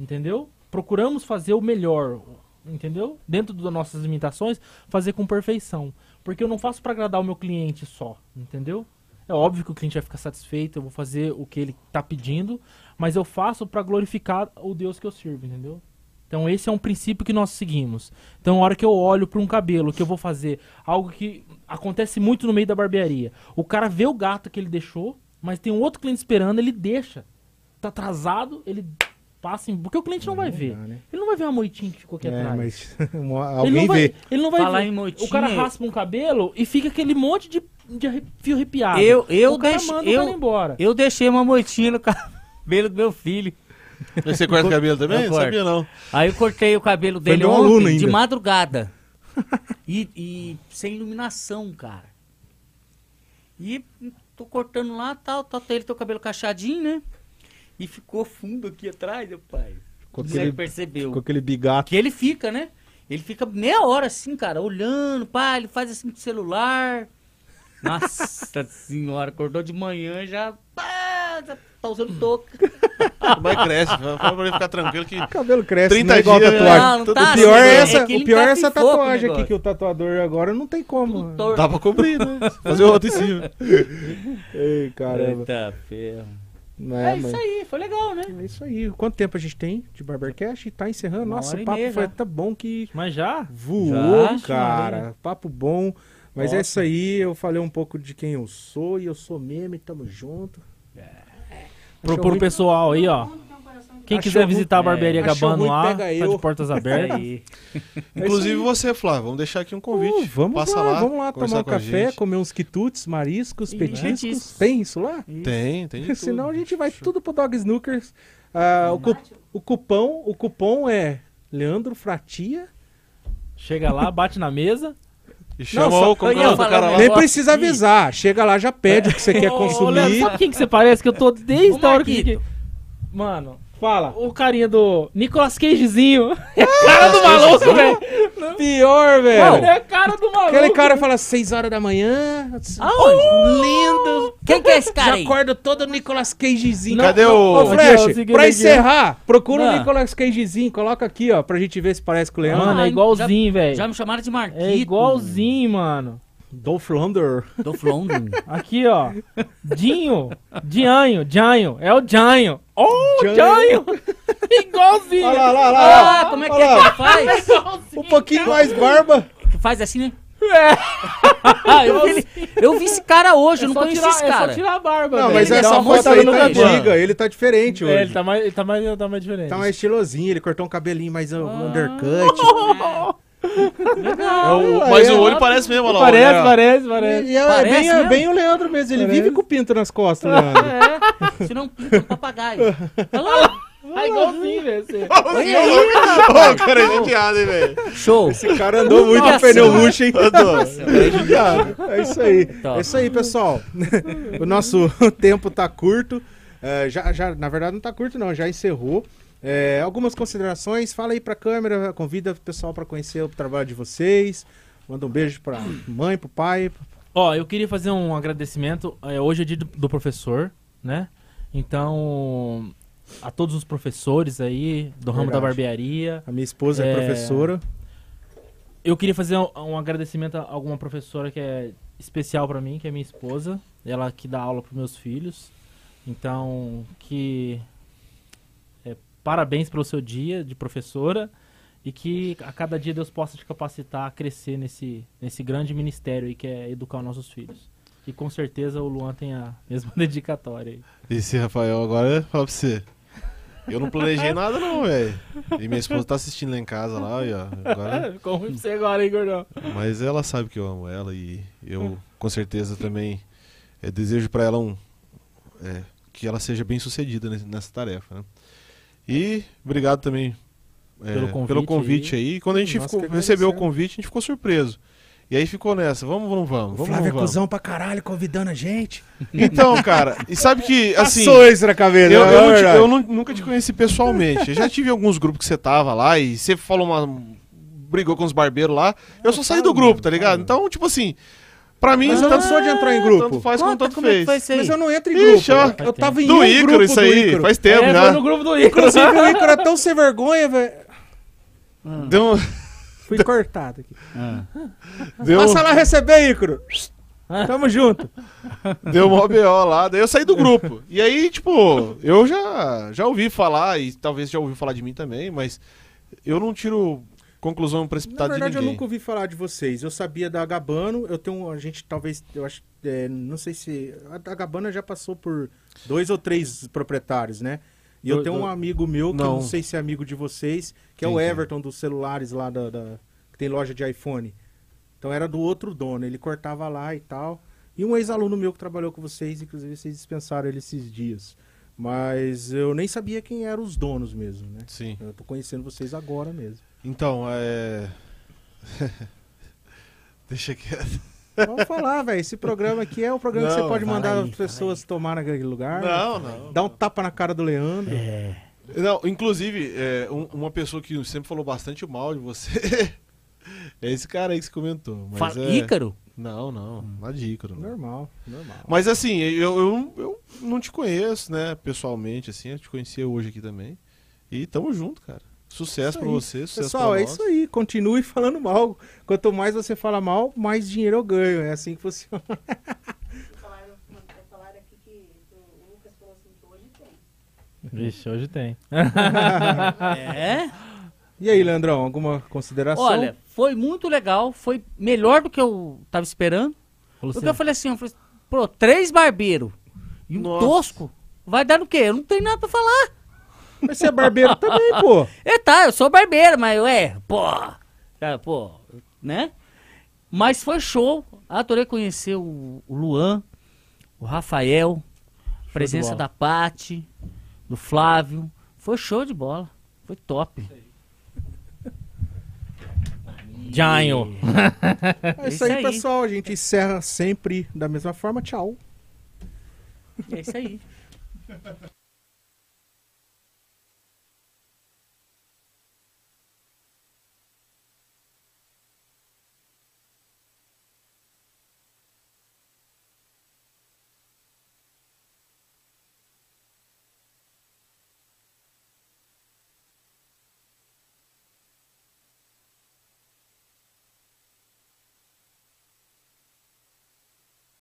entendeu? Procuramos fazer o melhor, entendeu? Dentro das nossas limitações, fazer com perfeição. Porque eu não faço para agradar o meu cliente só, entendeu? É óbvio que o cliente vai ficar satisfeito, eu vou fazer o que ele tá pedindo, mas eu faço para glorificar o Deus que eu sirvo, entendeu? Então esse é um princípio que nós seguimos. Então a hora que eu olho para um cabelo, que eu vou fazer algo que acontece muito no meio da barbearia. O cara vê o gato que ele deixou, mas tem um outro cliente esperando, ele deixa. Tá atrasado, ele passa em... Porque o cliente não vai ver. dá, né? Ele não vai ver a moitinha que ficou aqui É, atrás. mas Ele alguém não vai, vê. Ele não vai Falar ver. em moitinha, O cara raspa um cabelo e fica aquele monte de, de fio arrepiado. Eu- eu o cara deixo- manda eu- o cara embora. Eu deixei uma moitinha no cabelo do meu filho. Você corta o cabelo também? Eu Não sabia não. Aí eu cortei o cabelo dele ontem, aluno de madrugada. e, e sem iluminação, cara. E tô cortando lá, tal, tal, ele tem o cabelo cacheadinho, né? E ficou fundo aqui atrás, meu pai. Com Você aquele, percebeu. com aquele bigato. Que ele fica, né? Ele fica meia hora assim, cara, olhando, pá, ele faz assim com o celular. Nossa senhora, acordou de manhã já. pá, já tá usando touca. Mas cresce, fala pra ele ficar tranquilo que. O cabelo cresce, 30 não é igual dias, tatuagem. Não, não tá o pior assim, é né? essa, ele o pior é essa com o tatuagem aqui que o tatuador agora não tem como. Tudo torto. Dá pra cobrir, né? Fazer outro em cima. Ei, caramba. Eita ferro. É, É mas- isso aí, foi legal, né? É isso aí. Quanto tempo a gente tem de Barbercast? Tá encerrando. Uma Nossa, o papo meia foi já. tão bom que Mas já? voou, Já, cara. Papo bom. Mas é Top. isso aí. Eu falei um pouco de quem eu sou e eu sou mesmo e tamo junto. Pro, pro pessoal aí, ó. Quem Achou quiser visitar a barbearia Achou Gabano ruim, lá, tá eu. de portas abertas. Aí. Inclusive você, Flávio, vamos deixar aqui um convite. Uh, vamos Passa lá, lá, vamos lá tomar um café, gente. comer uns quitutes, mariscos, E petiscos. petiscos. Tem isso lá? Tem, tem de tudo. Senão a gente vai tudo pro Dog Snookers. Ah, o, cu- o cupom, o cupom é Leandro Fratia. Chega lá, bate na mesa. E chama Não, só- o do cara lá. Nem precisa avisar. Chega lá, já pede o que você quer Ô, ô, Leandro, consumir. sabe quem que você parece? Que eu tô desde a hora que... Mano, Fala. o carinha do Nicolas Cagezinho. É cara do maluco, velho. Pior, velho. É a cara do maluco. Aquele cara fala 6 horas da manhã. Aonde? Lindo. Quem que é esse cara Já aí? acorda todo Nicolas Cagezinho. Cadê o. Ô, Flash, pra aqui, encerrar, procura o Ah. Nicolas Cagezinho. Coloca aqui, ó, pra gente ver se parece com o Leandro. Mano, Ah, é igualzinho, velho. Já me chamaram de Marquito. É igualzinho, mano. Dolph Lundgren. Tô falando. Aqui, ó. Dinho. Dianho. Dianho. É o Dianho. Oh, Dianho. Igualzinho. Olha lá, olha lá. olha Ah, lá. como é que é que faz? Um pouquinho mais barba. Que faz assim, né? É. Ah, eu, vi, ele- eu vi esse cara hoje, eu não só conheci tirar, esse É cara. só tirar a barba, Não, mas Ele essa mostrada aí no tá antiga. Ele tá diferente hoje. É, ele tá mais, ele tá mais, tá mais diferente. Tá mais estilosinho, ele cortou um cabelinho mais um Ah. undercut. É o- mas o olho parece mesmo, olha lá. Parece, olha lá. parece, E parece. é, Parece bem, mesmo? bem o Leandro mesmo, ele Parece. vive com o pinto nas costas, Leandro. É, se não pinta um papagaio. Olha lá. Ah, igualzinho, velho. Olha aí, Ô, cara, é judiado, hein, velho. Show. Esse cara andou muito Nossa, de pneu murcho, hein? Andou. É judiado. É isso aí. Top. É isso aí, pessoal. o nosso tempo tá curto. É, já, já, na verdade, não tá curto, não. Já encerrou. É, algumas considerações. Fala aí pra câmera. Convida o pessoal pra conhecer o trabalho de vocês. Manda um beijo pra mãe, pro pai. Ó, eu queria fazer um agradecimento. É, hoje é dia do, do professor, né? Então, a todos os professores aí do ramo da Verdade. barbearia. A minha esposa é, É. professora. Eu queria fazer um, um agradecimento a alguma professora que é especial pra mim, que é minha esposa. Ela que dá aula pros meus filhos. Então, que parabéns pelo seu dia de professora e que a cada dia Deus possa te capacitar a crescer nesse, nesse grande ministério aí que é educar os nossos filhos. E com certeza o Luan tem a mesma dedicatória aí. Esse Rafael agora, fala pra você. Eu não planejei nada, não, velho. E minha esposa tá assistindo lá em casa, lá, e ó. Agora, Ficou ruim pra você agora, hein, gordão? mas ela sabe que eu amo ela e eu, com certeza, também é, desejo pra ela um. é, que ela seja bem sucedida nessa tarefa, né? E obrigado também é, Pelo convite pelo convite aí. Quando a gente ficou- recebeu o convite, a gente ficou surpreso. E aí ficou nessa, vamos ou não vamos? Vamos Flávio é vamos? cuzão pra caralho, convidando a gente. Então, cara, e sabe que, assim... Passou isso na cabeça, Eu, é eu, te- verdade. eu nu- nunca te conheci pessoalmente. Eu já tive alguns grupos que você tava lá e você falou uma. brigou com os barbeiros lá. Eu só saí do grupo, tá ligado? Então, tipo assim, pra mim. Mas eu não sou de entrar em grupo. tanto faz como Conta tanto como é fez. Mas eu não entro em grupo. Ixi, ó. eu tava em Do um Ícaro, grupo isso aí. Ícaro. Faz tempo é, já. foi no grupo do Ícaro. Inclusive o Ícaro é tão sem vergonha, velho. Deu, um- Fui cortado aqui. Ah. deu, Passa lá receber, Ícaro. Tamo junto. deu mó BO lá. Daí eu saí do grupo. E aí, tipo, eu já, já ouvi falar, e talvez já ouviu falar de mim também, mas eu não tiro conclusão Na precipitada verdade, de eu ninguém. nunca ouvi falar de vocês. Eu sabia da Gabano. Eu tenho. A gente talvez. Eu acho. é, não sei se. A Gabana já passou por dois ou três proprietários, né? E eu Do- tenho um amigo meu, que eu Não. não sei se é amigo de vocês, que é o? Everton dos celulares lá da, da- que tem loja de iPhone. Então era do outro dono, ele cortava lá e tal. E um ex-aluno meu que trabalhou com vocês, inclusive vocês dispensaram ele esses dias. Mas eu nem sabia quem eram os donos mesmo, né? Sim. Eu tô conhecendo vocês agora mesmo. Então, é. Deixa quieto. Vamos falar, velho. Esse programa aqui é o programa que Não, você pode mandar aí, as pessoas tomar naquele lugar. Não, não. Dá um tapa na cara do Leandro. É. Não, inclusive, é, um- uma pessoa que sempre falou bastante mal de você é esse cara aí que você comentou. Mas Fala- é, Ícaro? Não, não. Na dica, não. Normal, normal. Mas assim, eu, eu, eu não te conheço, né, pessoalmente, assim, eu te conhecia hoje aqui também. E tamo junto, cara. Sucesso aí. você, sucesso Pessoal, pra é nós. isso aí. Continue falando mal. Quanto mais você fala mal, mais dinheiro eu ganho. É assim que funciona. Falaram, falaram aqui que o Lucas falou assim que hoje tem. Vixe, hoje tem. É? E aí, Leandrão, alguma consideração? Olha, foi muito legal. Foi melhor do que eu tava esperando. Falou Porque assim, eu falei assim, eu falei, pô, três barbeiros e um Nossa. tosco. Vai dar no quê? Eu não tenho nada pra falar. Mas você é barbeiro também, pô. É, tá, eu sou barbeiro, mas ué, pô, cara, pô, né? Mas foi show. Adorei conhecer o, o Luan, o Rafael, a presença da Pati, do Flávio. Foi show de bola. Foi top. Janho. É isso Isso aí, aí. pessoal. A gente encerra sempre da mesma forma. Tchau. É isso aí.